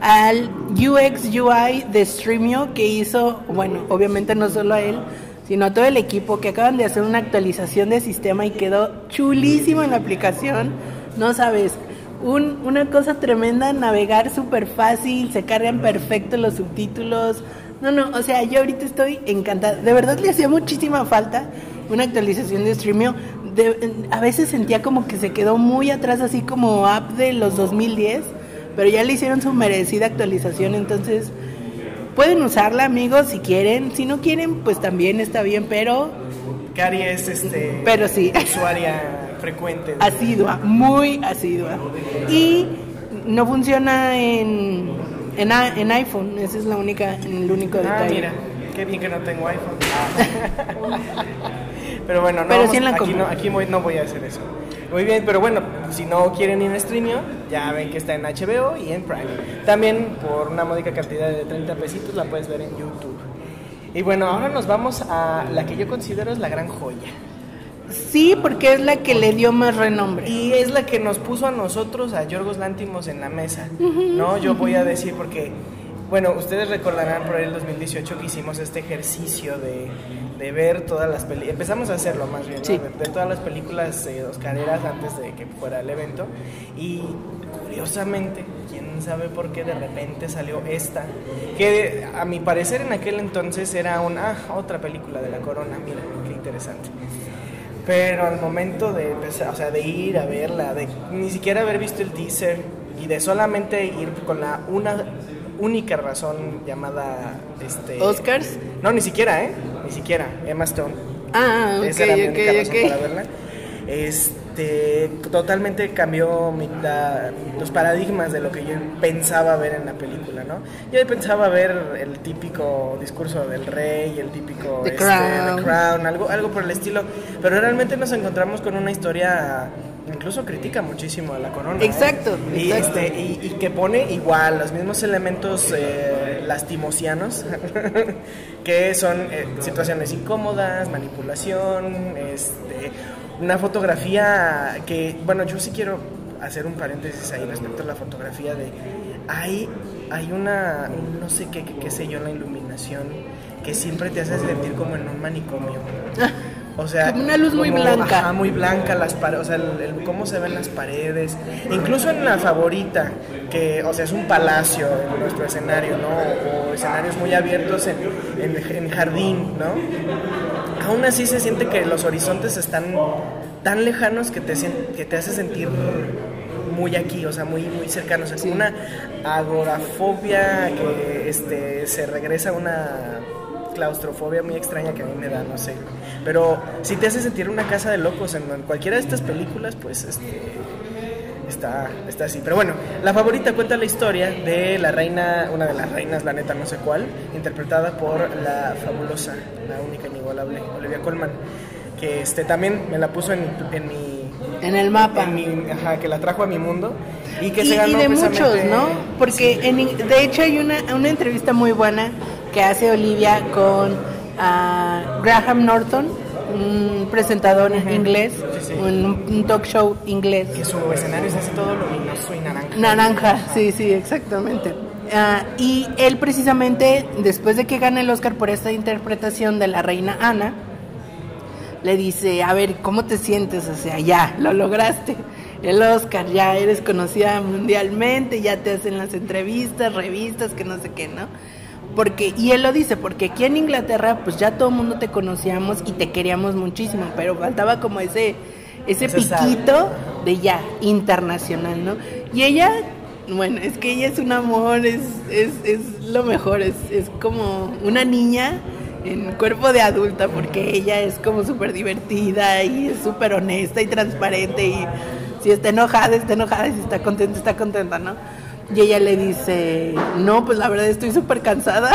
Speaker 1: al UX UI de Streamio que hizo, bueno, obviamente no solo a él, sino a todo el equipo que acaban de hacer una actualización de sistema y quedó chulísimo en la aplicación. No sabes, un- una cosa tremenda, navegar súper fácil, se cargan perfecto los subtítulos. No, no, o sea, yo ahorita estoy encantada. De verdad le hacía muchísima falta una actualización de Streamio. De- a veces sentía como que se quedó muy atrás, así como app de los 2010, pero ya le hicieron su merecida actualización, entonces pueden usarla, amigos, si quieren. Si no quieren, pues también está bien, pero
Speaker 2: Cari es este
Speaker 1: Pero sí.
Speaker 2: usuaria frecuente.
Speaker 1: asidua, muy asidua. Y no funciona en, en, en iPhone, esa es la única, el único
Speaker 2: Ah,
Speaker 1: detalle.
Speaker 2: mira, qué bien que no tengo iPhone. pero bueno, no,
Speaker 1: Pero
Speaker 2: vamos-
Speaker 1: sí en la
Speaker 2: aquí, no, aquí voy- no voy a hacer eso. Muy bien, pero bueno, si no quieren ir en Streamio, ya ven que está en HBO y en Prime. También por una módica cantidad de 30 pesitos la puedes ver en YouTube. Y bueno, ahora nos vamos a la que yo considero es la gran joya.
Speaker 1: Sí, porque es la que le dio más renombre.
Speaker 2: Y es la que nos puso a nosotros, a Yorgos Lántimos, en la mesa. ¿No? Yo voy a decir porque, bueno, ustedes recordarán por el 2018 que hicimos este ejercicio de, de ver todas las películas. Empezamos a hacerlo más bien, ¿no?
Speaker 1: Sí.
Speaker 2: de, de todas las películas eh, oscareras antes de que fuera el evento. Y curiosamente, quién sabe por qué de repente salió esta, que a mi parecer en aquel entonces era una, ah, otra película de la corona, mira, qué interesante. Pero al momento de empezar, o sea, de ir a verla, de ni siquiera haber visto el teaser y de solamente ir con la una única razón llamada este
Speaker 1: ¿Oscars?
Speaker 2: No, ni siquiera, ¿eh? Ni siquiera, Emma Stone.
Speaker 1: Ah, ok,
Speaker 2: Esa era mi única
Speaker 1: ok,
Speaker 2: razón para verla. Este, totalmente cambió mi- la- los paradigmas de lo que yo pensaba ver en la película, ¿no? Yo pensaba ver el típico discurso del rey, el típico
Speaker 1: The
Speaker 2: este,
Speaker 1: Crown.
Speaker 2: The Crown, algo, algo por el estilo, pero realmente nos encontramos con una historia incluso critica muchísimo a la corona. ¿eh?
Speaker 1: Exacto,
Speaker 2: Y,
Speaker 1: exacto.
Speaker 2: este, y, y que pone igual los mismos elementos eh, lastimosianos, que son eh, situaciones incómodas, manipulación, este, una fotografía que, bueno, yo sí quiero hacer un paréntesis ahí respecto a la fotografía de, hay, hay una, un no sé qué, qué, qué sé yo, la iluminación que siempre te hace sentir como en un manicomio. O sea,
Speaker 1: Como una luz muy blanca.
Speaker 2: ajá, muy blanca las paredes, o sea, el- el- cómo se ven las paredes. Incluso en la favorita, que, o sea, es un palacio en nuestro escenario, ¿no? O, escenarios muy abiertos en, en- en jardín, ¿no? Aún así se siente que los horizontes están tan lejanos que te, que te hace sentir muy aquí, o sea, muy, muy cercano, o sea, como una agorafobia que este, se regresa a una claustrofobia muy extraña que a mí me da, no sé. Pero si te hace sentir una casa de locos en, en cualquiera de estas películas, pues este, está, está así. Pero bueno, la favorita cuenta la historia de la reina, una de las reinas, la neta no sé cuál, interpretada por la fabulosa, la única inigualable, Olivia Colman, que este, también me la puso en, en mi...
Speaker 1: En el mapa.
Speaker 2: en mi- ajá, que la trajo a mi mundo y que
Speaker 1: y,
Speaker 2: se
Speaker 1: y
Speaker 2: ganó
Speaker 1: de
Speaker 2: precisamente-
Speaker 1: muchos, ¿no? Porque en de hecho hay una, una entrevista muy buena que hace Olivia con ah, Graham Norton, un presentador inglés,
Speaker 2: Sí, sí.
Speaker 1: Un, un talk show inglés.
Speaker 2: que su escenario es así todo luminoso y naranja.
Speaker 1: Naranja, sí, sí, exactamente. Ah, y él precisamente, después de que gana el Oscar por esta interpretación de la reina Ana, le dice, a ver, ¿cómo te sientes? O sea, ya, lo lograste. El Oscar, ya eres conocida mundialmente, ya te hacen las entrevistas, revistas, que no sé qué, ¿no? Porque, y él lo dice, porque aquí en Inglaterra, pues ya todo el mundo te conocíamos y te queríamos muchísimo, pero faltaba como ese, ese piquito de ya, internacional, ¿no? Y ella, bueno, es que ella es un amor, es, es, es lo mejor, es, es como una niña en cuerpo de adulta, porque ella es como súper divertida y es súper honesta y transparente y si está enojada, está enojada si está contenta, está contenta, ¿no? Y ella le dice, no, pues la verdad estoy súper cansada.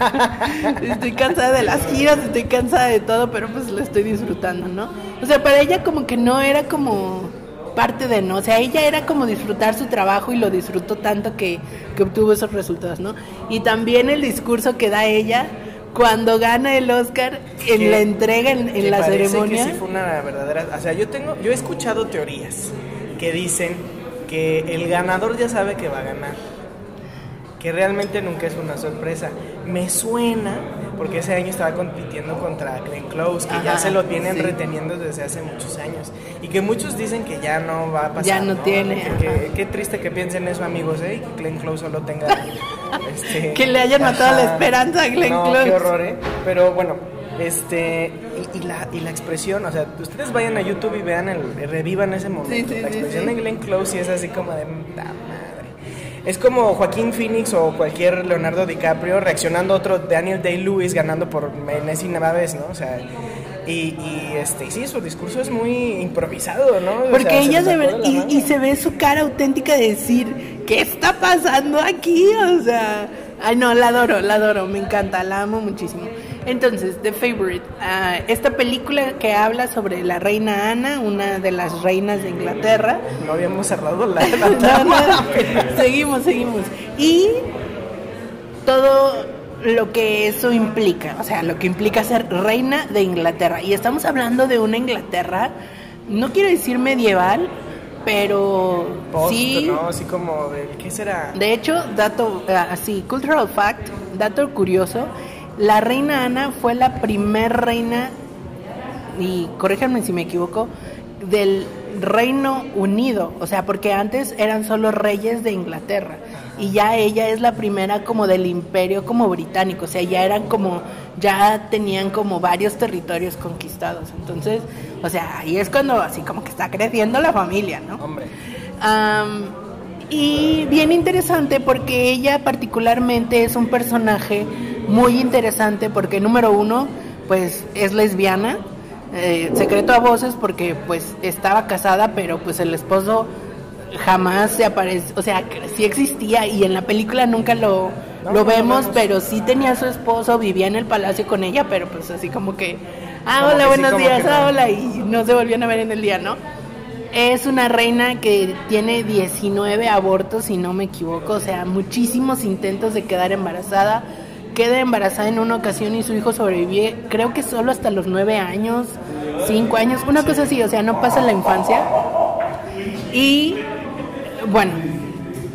Speaker 1: estoy cansada de las giras, estoy cansada de todo, pero pues lo estoy disfrutando, ¿no? O sea, para ella como que no era como parte de, ¿no? O sea, ella era como disfrutar su trabajo y lo disfrutó tanto que, que obtuvo esos resultados, ¿no? Y también el discurso que da ella cuando gana el Oscar en
Speaker 2: Que-
Speaker 1: la entrega, en, la ceremonia.
Speaker 2: Que sí fue una verdadera. O sea, yo tengo, yo he escuchado teorías que dicen que el ganador ya sabe que va a ganar. Que realmente nunca es una sorpresa. Me suena, porque ese año estaba compitiendo contra Glenn Close, que ya se lo vienen
Speaker 1: sí.
Speaker 2: reteniendo desde hace muchos años. Y que muchos dicen que ya no va a pasar.
Speaker 1: Ya no tiene,
Speaker 2: qué triste que piensen eso, amigos, ¿eh? Que Glenn Close solo tenga. este,
Speaker 1: Que le hayan matado la esperanza a Glenn
Speaker 2: no,
Speaker 1: Close.
Speaker 2: Qué horror, ¿eh? Pero bueno, este. Y, y la, y la expresión, o sea, ustedes vayan a YouTube y vean, el, revivan ese momento.
Speaker 1: Sí, sí,
Speaker 2: la expresión de Glenn Close y es así como de. "Ta madre". Es como Joaquín Phoenix o cualquier Leonardo DiCaprio reaccionando a otro Daniel Day-Lewis ganando por enésima vez, ¿no? O sea, y, y, este, sí, su discurso es muy improvisado, ¿no? O
Speaker 1: Porque
Speaker 2: sea,
Speaker 1: ella se ve, y, y se ve su cara auténtica de decir, ¿qué está pasando aquí? O sea, ay no, la adoro, la adoro, me encanta, la amo muchísimo. Entonces, The Favorite, ah, esta película que habla sobre la reina Ana, una de las reinas de Inglaterra.
Speaker 2: No habíamos cerrado la, la
Speaker 1: No,
Speaker 2: trama.
Speaker 1: no, seguimos, seguimos. Y todo lo que eso implica, o sea, lo que implica ser reina de Inglaterra. Y estamos hablando de una Inglaterra, no quiero decir medieval, pero
Speaker 2: Post,
Speaker 1: sí.
Speaker 2: ¿no? Así como de, ¿qué será?
Speaker 1: De hecho, dato ah, así, cultural fact, dato curioso, la reina Ana fue la primer reina, y corríjanme si me equivoco, del Reino Unido, o sea, porque antes eran solo reyes de Inglaterra y ya ella es la primera como del imperio como británico, o sea, ya eran como, ya tenían como varios territorios conquistados, entonces, o sea, ahí es cuando así como que está creciendo la familia, ¿no?
Speaker 2: Hombre.
Speaker 1: Y bien interesante porque ella particularmente es un personaje muy interesante porque número uno, pues es lesbiana, eh, secreto a voces porque pues estaba casada pero pues el esposo jamás se aparece, o sea, sí existía y en la película nunca lo,
Speaker 2: No,
Speaker 1: lo
Speaker 2: no lo
Speaker 1: vemos, pero sí tenía a su esposo, vivía en el palacio con ella, pero pues así como que, ah,
Speaker 2: Como
Speaker 1: hola,
Speaker 2: que
Speaker 1: buenos días,
Speaker 2: no.
Speaker 1: ah, hola, y no se volvían a ver en el día, ¿no? Es una reina que tiene 19 abortos, si no me equivoco, o sea, muchísimos intentos de quedar embarazada. Queda embarazada en una ocasión y su hijo sobrevive, creo que solo hasta los 9 años, 5 años, una cosa así, o sea, no pasa la infancia. Y bueno,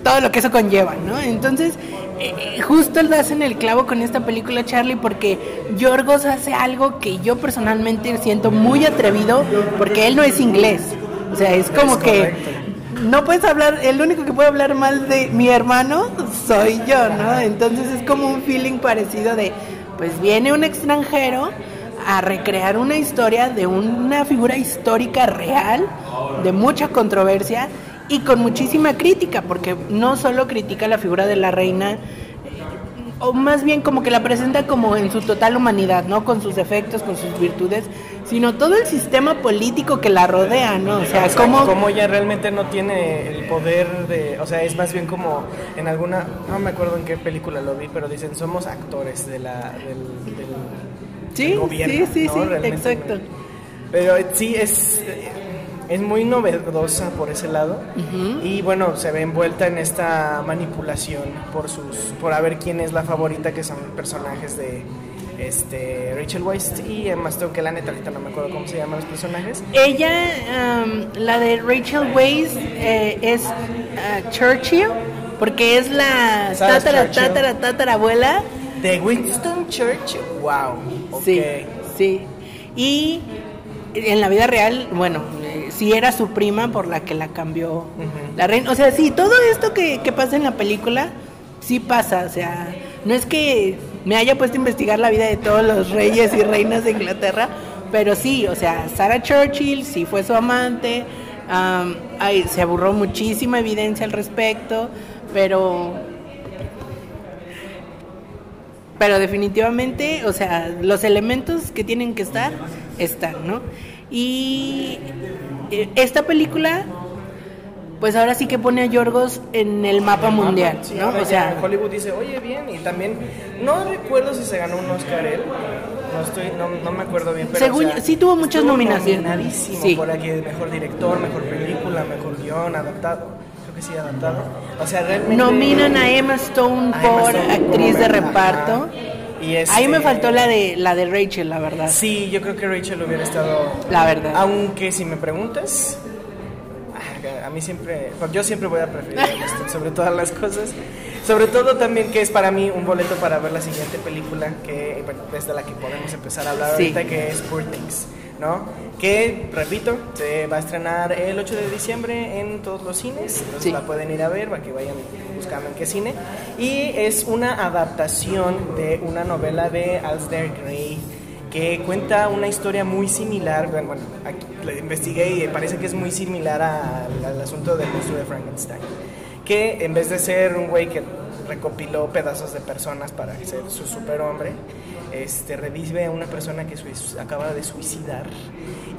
Speaker 1: todo lo que eso conlleva, ¿no? Entonces, eh, justo lo hacen el clavo con esta película Charlie porque Yorgos hace algo que yo personalmente siento muy atrevido porque él no es inglés. O sea, es como
Speaker 2: Es
Speaker 1: que no puedes hablar, el único que puede hablar mal de mi hermano soy yo, ¿no? Entonces es como un feeling parecido de, pues viene un extranjero a recrear una historia de una figura histórica real, de mucha controversia y con muchísima crítica, porque no solo critica la figura de la reina, o más bien como que la presenta como en su total humanidad, ¿no? Con sus defectos, con sus virtudes, sino todo el sistema político que la rodea, ¿no? O sea,
Speaker 2: O sea,
Speaker 1: como...
Speaker 2: como ella realmente no tiene el poder de, o sea, es más bien como en alguna, no me acuerdo en qué película lo vi, pero dicen somos actores de la, del, del-
Speaker 1: Sí,
Speaker 2: del gobierno,
Speaker 1: sí, sí,
Speaker 2: ¿no?
Speaker 1: sí,
Speaker 2: Realmente,
Speaker 1: exacto.
Speaker 2: Pero sí es es muy novedosa por ese lado y bueno se ve envuelta en esta manipulación por sus por a ver quién es la favorita que son personajes de este Rachel Weisz y Emma Stone que la neta ahorita no me acuerdo cómo se llaman los personajes
Speaker 1: Ella, am, la de Rachel Weisz, eh, es ah, Churchill, porque es la tatara,
Speaker 2: Churchill.
Speaker 1: tatara, tatara abuela.
Speaker 2: de Winston Churchill wow ok.
Speaker 1: Sí, sí. Y en la vida real, bueno, sí era su prima por la que la cambió la reina. O sea, sí, todo esto que, que pasa en la película, sí pasa. O sea, no es que me haya puesto a investigar la vida de todos los reyes y reinas de Inglaterra, pero sí, o sea, Sarah Churchill sí fue su amante. am, ay, se aburró muchísima evidencia al respecto, pero pero definitivamente, o sea, los elementos que tienen que estar, están, ¿no? Y eh, esta película, pues ahora sí que pone a Yorgos en el mapa mundial,
Speaker 2: Sí,
Speaker 1: ¿no? O sea,
Speaker 2: Hollywood dice, oye, bien, y también, no recuerdo si se ganó un Oscar él, no, estoy, no, no me acuerdo bien, pero
Speaker 1: Según
Speaker 2: o sea,
Speaker 1: yo, sí tuvo muchas nominaciones.
Speaker 2: nominadísimo
Speaker 1: Sí.
Speaker 2: por aquí, mejor director, mejor película, mejor guion, adaptado, creo que sí, adaptado, o sea, realmente...
Speaker 1: nominan a Emma Stone
Speaker 2: a Emma
Speaker 1: por
Speaker 2: Stone
Speaker 1: actriz de reparto.
Speaker 2: ajá. Y
Speaker 1: Ahí me
Speaker 2: este-
Speaker 1: faltó la de la de Rachel, la verdad.
Speaker 2: Sí, yo creo que Rachel hubiera estado...
Speaker 1: La verdad.
Speaker 2: Aunque si me preguntas, a mí siempre, pues, yo siempre voy a preferir a Emma Stone sobre todas las cosas. Sobre todo también que es para mí un boleto para ver la siguiente película que bueno, es de la que podemos empezar a hablar
Speaker 1: Sí.
Speaker 2: ahorita que es Poor Things, ¿no? Que repito, se va a estrenar el 8 de diciembre en todos los cines, entonces
Speaker 1: Sí.
Speaker 2: la pueden ir a ver para que vayan buscando en qué cine y es una adaptación de una novela de Alistair Gray que cuenta una historia muy similar, bueno, aquí la investigué y parece que es muy similar al, al asunto del monstruo de Frankenstein, que en vez de ser un güey que recopiló pedazos de personas para ser su superhombre, este, revive a una persona que acaba de suicidar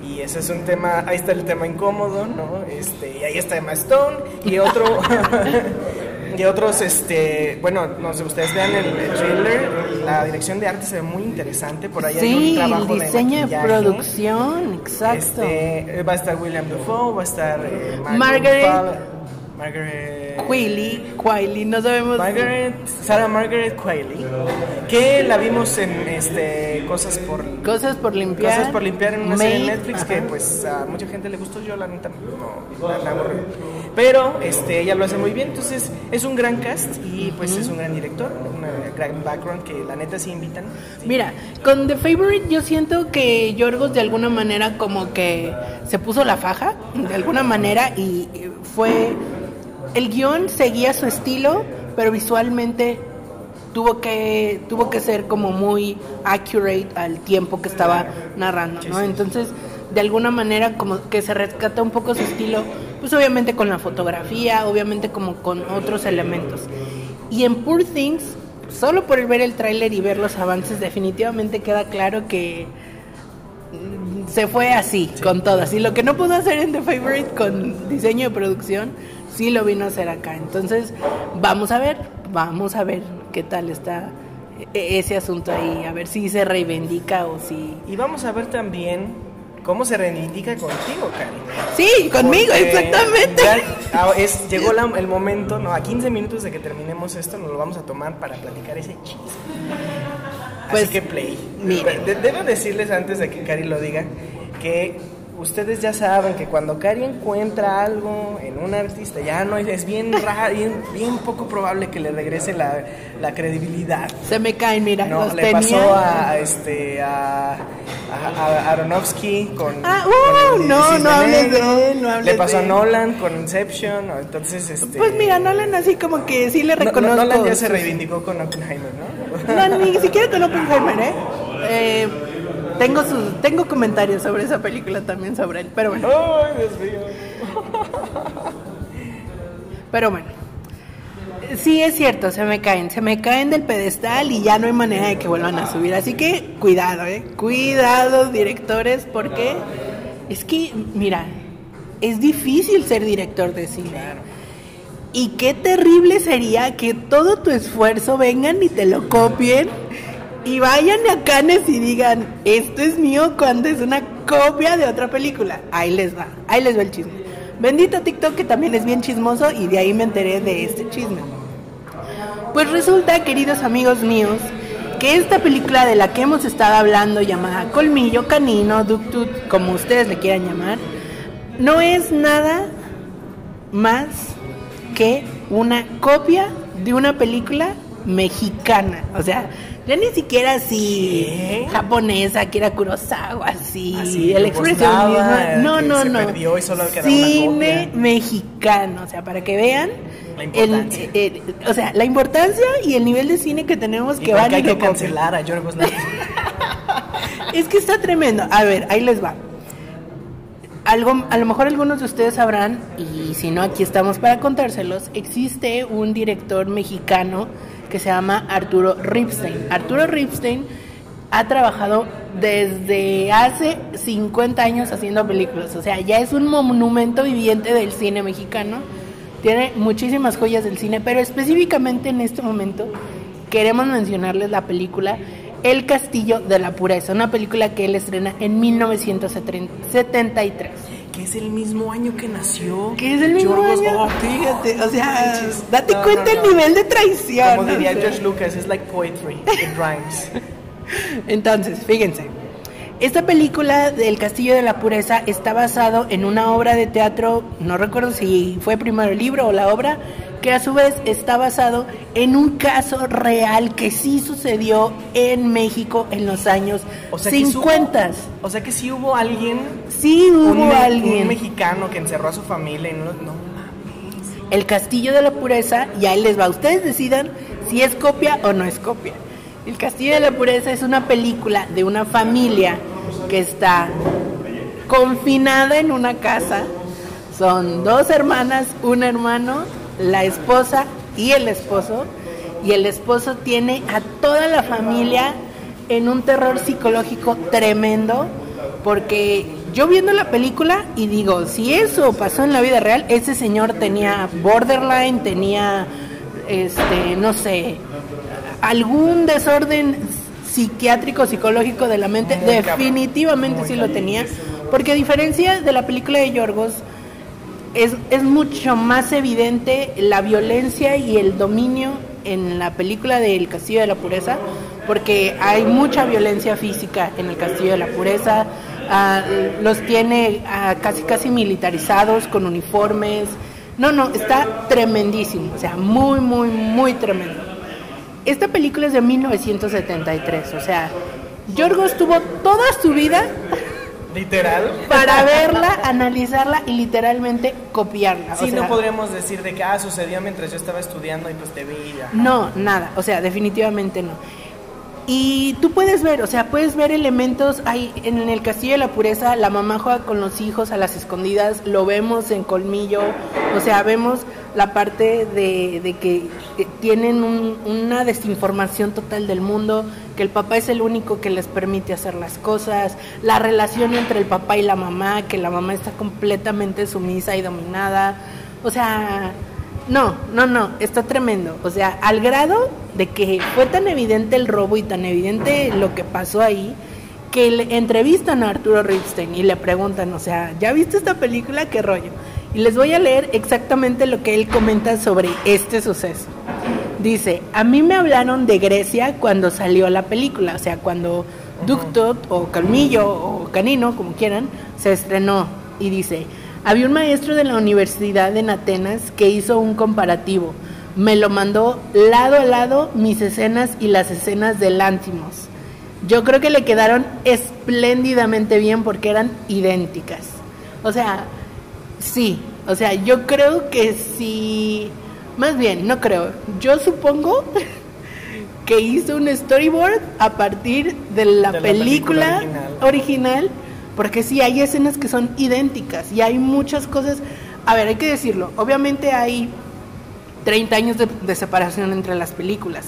Speaker 2: y ese es un tema, ahí está el tema incómodo, ¿no? Este, y ahí está Emma Stone y otro... Y otros, este, bueno, no sé, ustedes vean el, el trailer, la dirección de arte se ve muy interesante, por ahí hay un
Speaker 1: Sí,
Speaker 2: trabajo
Speaker 1: el diseño de,
Speaker 2: maquillaje.
Speaker 1: producción, exacto.
Speaker 2: Este, va a estar William Dafoe, va a estar eh,
Speaker 1: Margaret-
Speaker 2: Margaret
Speaker 1: Quilly, Quiley, no sabemos.
Speaker 2: Margaret, Sarah Margaret Qualley, que la vimos en este cosas por
Speaker 1: Cosas por limpiar.
Speaker 2: Cosas por limpiar en una serie de Netflix que pues a mucha gente le gustó, yo la neta no, la, la. Pero este, ella lo hace muy bien, entonces es un gran cast y pues es un gran director, un gran background que la neta sí invitan. Sí.
Speaker 1: Mira, con The Favorite yo siento que Yorgos de alguna manera como que se puso la faja, de alguna manera, y fue... El guion seguía su estilo, pero visualmente tuvo que tuvo que ser como muy accurate al tiempo que estaba narrando, ¿no? Entonces, de alguna manera como que se rescata un poco su estilo, pues obviamente con la fotografía, obviamente como con otros elementos. Y en Poor Things, solo por ver el tráiler y ver los avances, definitivamente queda claro que se fue así, con todas. Y lo que no pudo hacer en The Favorite con diseño de producción, sí lo vino a hacer acá. Entonces, vamos a ver, vamos a ver qué tal está e- ese asunto ahí, a ver si se reivindica o si...
Speaker 2: Y vamos a ver también cómo se reivindica contigo, Cari.
Speaker 1: Sí, conmigo,
Speaker 2: Porque
Speaker 1: exactamente.
Speaker 2: ya, ah, es, llegó la- el momento, no, a 15 minutos de que terminemos esto, nos lo vamos a tomar para platicar ese chisme.
Speaker 1: Pues,
Speaker 2: Así que play.
Speaker 1: miren.
Speaker 2: De- debo decirles antes de que Cari lo diga que ustedes ya saben que cuando Cari encuentra algo en un artista, ya no es, bien raro, bien, bien poco probable que le regrese la, la credibilidad.
Speaker 1: Se me caen, mira,
Speaker 2: No,
Speaker 1: los
Speaker 2: le
Speaker 1: tenía.
Speaker 2: pasó a este a, a- a Aronofsky con,
Speaker 1: Ah,
Speaker 2: con
Speaker 1: uh,
Speaker 2: el
Speaker 1: no, no hables de él, no hables
Speaker 2: le pasó
Speaker 1: de
Speaker 2: a. Nolan con Inception, ¿no? entonces este
Speaker 1: Pues mira, Nolan así como que sí le
Speaker 2: No- no-
Speaker 1: reconozco.
Speaker 2: Nolan ya se reivindicó con Oppenheimer, ¿no?
Speaker 1: No, ni siquiera con Oppenheimer, ¿eh? Eh, tengo, sus, tengo comentarios sobre esa película también sobre él, pero bueno.
Speaker 2: Ay, Dios mío.
Speaker 1: Pero bueno. Sí, es cierto, se me caen. Se me caen del pedestal y ya no hay manera de que vuelvan a subir. Así que cuidado, ¿eh? Cuidado, directores, porque es que, mira, es difícil ser director de cine. Y qué terrible sería que todo tu esfuerzo vengan y te lo copien y vayan a Cannes y digan, esto es mío cuando es una copia de otra película. Ahí les va, ahí les va el chisme. Bendito TikTok que también es bien chismoso y de ahí me enteré de este chisme. Pues resulta, queridos amigos míos, que esta película de la que hemos estado hablando, llamada Colmillo Canino, Duk, como ustedes le quieran llamar, no es nada más que una copia de una película mexicana. O sea, ya ni siquiera así
Speaker 2: ¿Qué?
Speaker 1: japonesa, que era Kurosawa, así,
Speaker 2: Así,
Speaker 1: el
Speaker 2: yugoslava,
Speaker 1: expresionismo. No,
Speaker 2: que
Speaker 1: no, no.
Speaker 2: perdió y solo quedaba una
Speaker 1: Cine mexicano, o sea, para que vean.
Speaker 2: La
Speaker 1: el-
Speaker 2: importancia.
Speaker 1: el- o sea, la importancia y el nivel de cine que tenemos que van
Speaker 2: hay que
Speaker 1: copian.
Speaker 2: cancelar a Yorgos.
Speaker 1: Es que está tremendo. A ver, ahí les va. Algo, a lo mejor algunos de ustedes sabrán, y si no, aquí estamos para contárselos, existe un director mexicano que se llama Arturo Ripstein. Arturo Ripstein ha trabajado desde hace 50 años haciendo películas, o sea, ya es un monumento viviente del cine mexicano. Tiene muchísimas joyas del cine, pero específicamente en este momento queremos mencionarles la película El Castillo de la Pureza, una película que él estrena en 1973.
Speaker 2: Que es el mismo año que nació.
Speaker 1: Que es el mismo
Speaker 2: Yorgos-
Speaker 1: año.
Speaker 2: Oh,
Speaker 1: Fíjate, o sea, date
Speaker 2: No,
Speaker 1: cuenta
Speaker 2: no,
Speaker 1: el
Speaker 2: no.
Speaker 1: nivel de traición.
Speaker 2: Como diría
Speaker 1: sea.
Speaker 2: George Lucas, es like poetry, it rhymes.
Speaker 1: Entonces, fíjense. Esta película del Castillo de la Pureza está basado en una obra de teatro, no recuerdo si fue primero el libro o la obra, que a su vez está basado en un caso real que sí sucedió en México en los años
Speaker 2: O sea, que sí hubo-
Speaker 1: 50.
Speaker 2: O sea que sí hubo alguien,
Speaker 1: Sí hubo
Speaker 2: un,
Speaker 1: alguien.
Speaker 2: un mexicano que encerró a su familia y no, no mames.
Speaker 1: El Castillo de la Pureza, y ahí les va, ustedes decidan si es copia o no es copia. El Castillo de la Pureza es una película de una familia que está confinada en una casa. Son dos hermanas, un hermano, la esposa y el esposo. Y el esposo tiene a toda la familia en un terror psicológico tremendo. Porque yo viendo la película y digo, si eso pasó en la vida real, ese señor tenía borderline, tenía, este, no sé, algún desorden psiquiátrico, psicológico de la mente, definitivamente sí lo tenía, porque a diferencia de la película de Yorgos, es, es mucho más evidente la violencia y el dominio en la película de El Castillo de la Pureza, porque hay mucha violencia física en el Castillo de la Pureza, ah, los tiene ah, casi casi militarizados con uniformes. No, no, está tremendísimo, o sea, muy, muy, muy tremendo. Esta película es de 1973, o sea, Yorgos tuvo toda su vida
Speaker 2: Literal.
Speaker 1: para verla, analizarla y literalmente copiarla.
Speaker 2: Sí,
Speaker 1: o sea,
Speaker 2: no podríamos decir de que ah, sucedió mientras yo estaba estudiando y pues te vi.
Speaker 1: No, nada, o sea, definitivamente no. Y tú puedes ver, o sea, puedes ver elementos ahí en el Castillo de la Pureza, la mamá juega con los hijos a las escondidas, lo vemos en Colmillo, o sea, vemos la parte de, de que eh, tienen un- una desinformación total del mundo, que el papá es el único que les permite hacer las cosas, la relación entre el papá y la mamá, que la mamá está completamente sumisa y dominada, o sea, no, no, no, está tremendo. O sea, al grado de que fue tan evidente el robo y tan evidente lo que pasó ahí, que le entrevistan a Arturo Ripstein y le preguntan, o sea, ¿ya viste esta película? ¿Qué rollo? Y les voy a leer exactamente lo que él comenta sobre este suceso. Dice, a mí me hablaron de Grecia cuando salió la película, o sea, cuando Ductot o Calmillo o Canino, como quieran, se estrenó y dice, había un maestro de la Universidad en Atenas que hizo un comparativo. Me lo mandó lado a lado mis escenas y las escenas de Lántimos. Yo creo que le quedaron espléndidamente bien porque eran idénticas. O sea, sí, o sea, yo creo que sí, más bien, no creo, yo supongo que hizo un storyboard a partir de la,
Speaker 2: De la
Speaker 1: película, original. porque sí, hay escenas que son idénticas y hay muchas cosas, a ver, hay que decirlo, obviamente hay 30 años de, de separación entre las películas.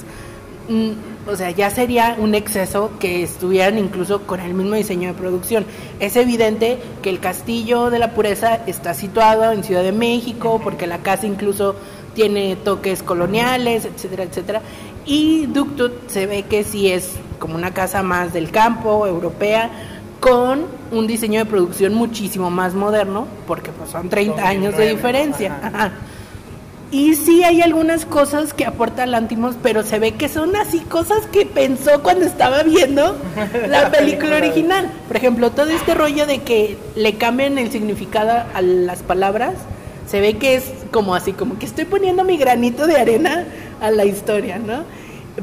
Speaker 1: O sea, ya sería un exceso que estuvieran incluso con el mismo diseño de producción. Es evidente que el castillo de la pureza está situado en Ciudad de México, porque la casa incluso tiene toques coloniales, etcétera, etcétera. Y Ductut se ve que sí es como una casa más del campo, europea, con un diseño de producción muchísimo más moderno, porque pues son 30 años de
Speaker 2: 2009,
Speaker 1: diferencia.
Speaker 2: ajá.
Speaker 1: Y sí hay algunas cosas que aporta Lantimos, pero se ve que son así cosas que pensó cuando estaba viendo la película original. Por ejemplo, todo este rollo de que le cambian el significado a las palabras, se ve que es como así, como que estoy poniendo mi granito de arena a la historia, ¿no?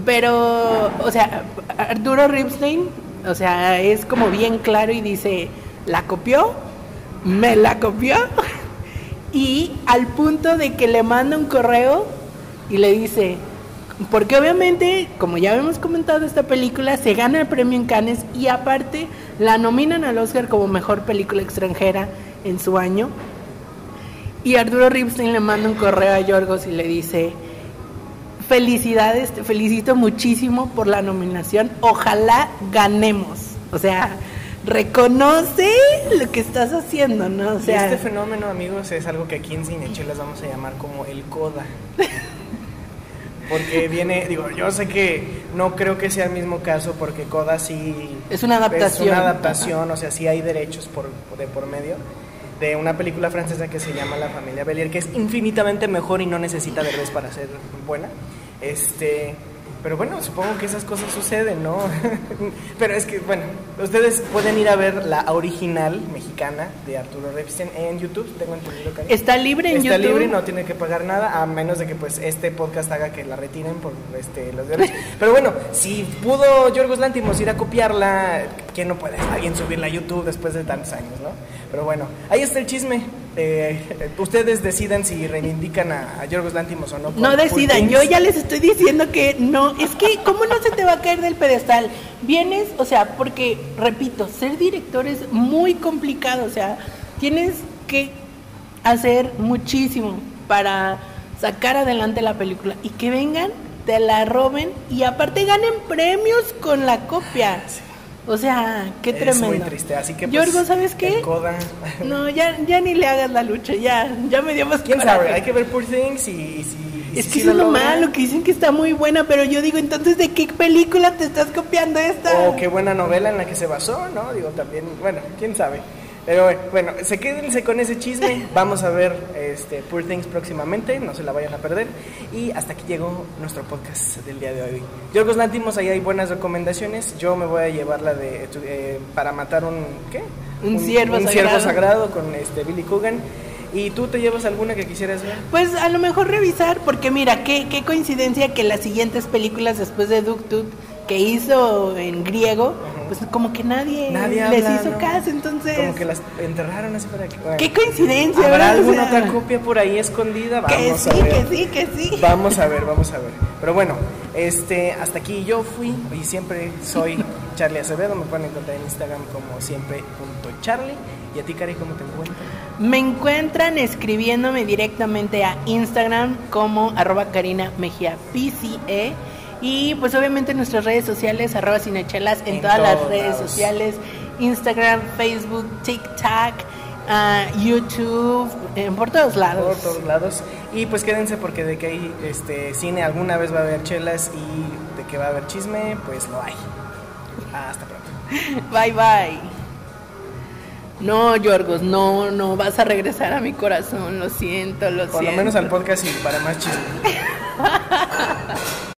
Speaker 1: Pero, o sea, Arturo Ripstein, o sea, es como bien claro y dice, ¿la copió? ¿Me la copió? Y al punto de que le manda un correo y le dice, porque obviamente, como ya hemos comentado, esta película se gana el premio en Cannes y aparte la nominan al Oscar como mejor película extranjera en su año. Y Arturo Ripstein le manda un correo a Yorgos y le dice, felicidades, te felicito muchísimo por la nominación, ojalá ganemos. O sea, reconoce lo que estás haciendo, ¿no? O
Speaker 2: Y
Speaker 1: sea,
Speaker 2: este fenómeno, amigos, es algo que aquí en Cinechelas vamos a llamar como el coda. Porque viene, digo, yo sé que no creo que sea el mismo caso porque Coda sí
Speaker 1: Es una adaptación.
Speaker 2: Es una adaptación, o sea, sí hay derechos por, de por medio de una película francesa que se llama La familia Belier, que es infinitamente mejor y no necesita derbez para ser buena. Este, pero bueno, supongo que esas cosas suceden, ¿no? pero es que, bueno, ustedes pueden ir a ver la original mexicana de Arturo Ripstein en YouTube, tengo entendido que
Speaker 1: Está libre en
Speaker 2: Está
Speaker 1: YouTube.
Speaker 2: libre, no tiene que pagar nada, a menos de que pues este podcast haga que la retiren por este, los derechos. Pero bueno, si pudo Yorgos Lantimos ir a copiarla, ¿quién no puede? Alguien subirla a YouTube después de tantos años, ¿no? Pero bueno, ahí está el chisme. Eh, ustedes deciden si reivindican a, a Yorgos Lantimos o no.
Speaker 1: No decidan, yo ya les estoy diciendo que no, es que ¿cómo no se te va a caer del pedestal? Vienes, o sea, porque, repito, ser director es muy complicado, o sea, tienes que hacer muchísimo para sacar adelante la película y que vengan, te la roben y aparte ganen premios con la copia. O sea, qué
Speaker 2: Es
Speaker 1: tremendo.
Speaker 2: muy triste, así que pues,
Speaker 1: Yorgo, ¿sabes qué?
Speaker 2: Coda-
Speaker 1: No, ya, ya ni le hagas la lucha, ya, ya me dio más
Speaker 2: ¿Quién
Speaker 1: coraje.
Speaker 2: sabe? Hay que ver Poor Things y, y si...
Speaker 1: Es que eso es lo malo, que dicen que está muy buena, pero yo digo, entonces, ¿de qué película te estás copiando esta?
Speaker 2: O qué buena novela en la que se basó, ¿no? Digo, también, bueno, quién sabe. Pero bueno, se quédense con ese chisme. Vamos a ver este, Poor Things próximamente, no se la vayan a perder. Y hasta aquí llegó nuestro podcast del día de hoy. Yorgos Lantimos, ahí hay buenas recomendaciones. Yo me voy a llevar la de eh, Para matar un. ¿Qué?
Speaker 1: Un ciervo
Speaker 2: un
Speaker 1: sagrado.
Speaker 2: ciervo sagrado con este, Billy Coogan. ¿Y tú te llevas alguna que quisieras ver?
Speaker 1: Pues a lo mejor revisar, porque mira, qué, qué coincidencia que las siguientes películas después de Duktut que hizo en griego, pues como que nadie,
Speaker 2: Nadie
Speaker 1: les hizo
Speaker 2: ¿no?
Speaker 1: caso, entonces...
Speaker 2: Como que las enterraron así para que. bueno.
Speaker 1: Qué coincidencia,
Speaker 2: ¿Habrá alguna
Speaker 1: sea,
Speaker 2: otra copia por ahí escondida?
Speaker 1: Que
Speaker 2: Vamos
Speaker 1: sí,
Speaker 2: a ver.
Speaker 1: que sí, que sí.
Speaker 2: Vamos a ver, vamos a ver. Pero bueno, este, hasta aquí yo fui y siempre soy Charlie Acevedo. Me pueden encontrar en Instagram como siempre punto Charlie. ¿Y a ti, Cari, cómo te encuentras?
Speaker 1: Me encuentran escribiéndome directamente a Instagram como arroba Karina Mejía PCE. Y pues obviamente en nuestras redes sociales, arroba cinechelas, en,
Speaker 2: En
Speaker 1: todas las redes sociales, Instagram, Facebook, TikTok, ah, YouTube, eh, por todos lados.
Speaker 2: Por todos lados. Y pues quédense porque de que hay este, cine alguna vez va a haber chelas y de que va a haber chisme, pues lo hay. Hasta pronto.
Speaker 1: Bye bye. No, Yorgos, no, no, vas a regresar a mi corazón, lo siento, lo
Speaker 2: Por
Speaker 1: siento.
Speaker 2: lo menos al podcast y para más chisme.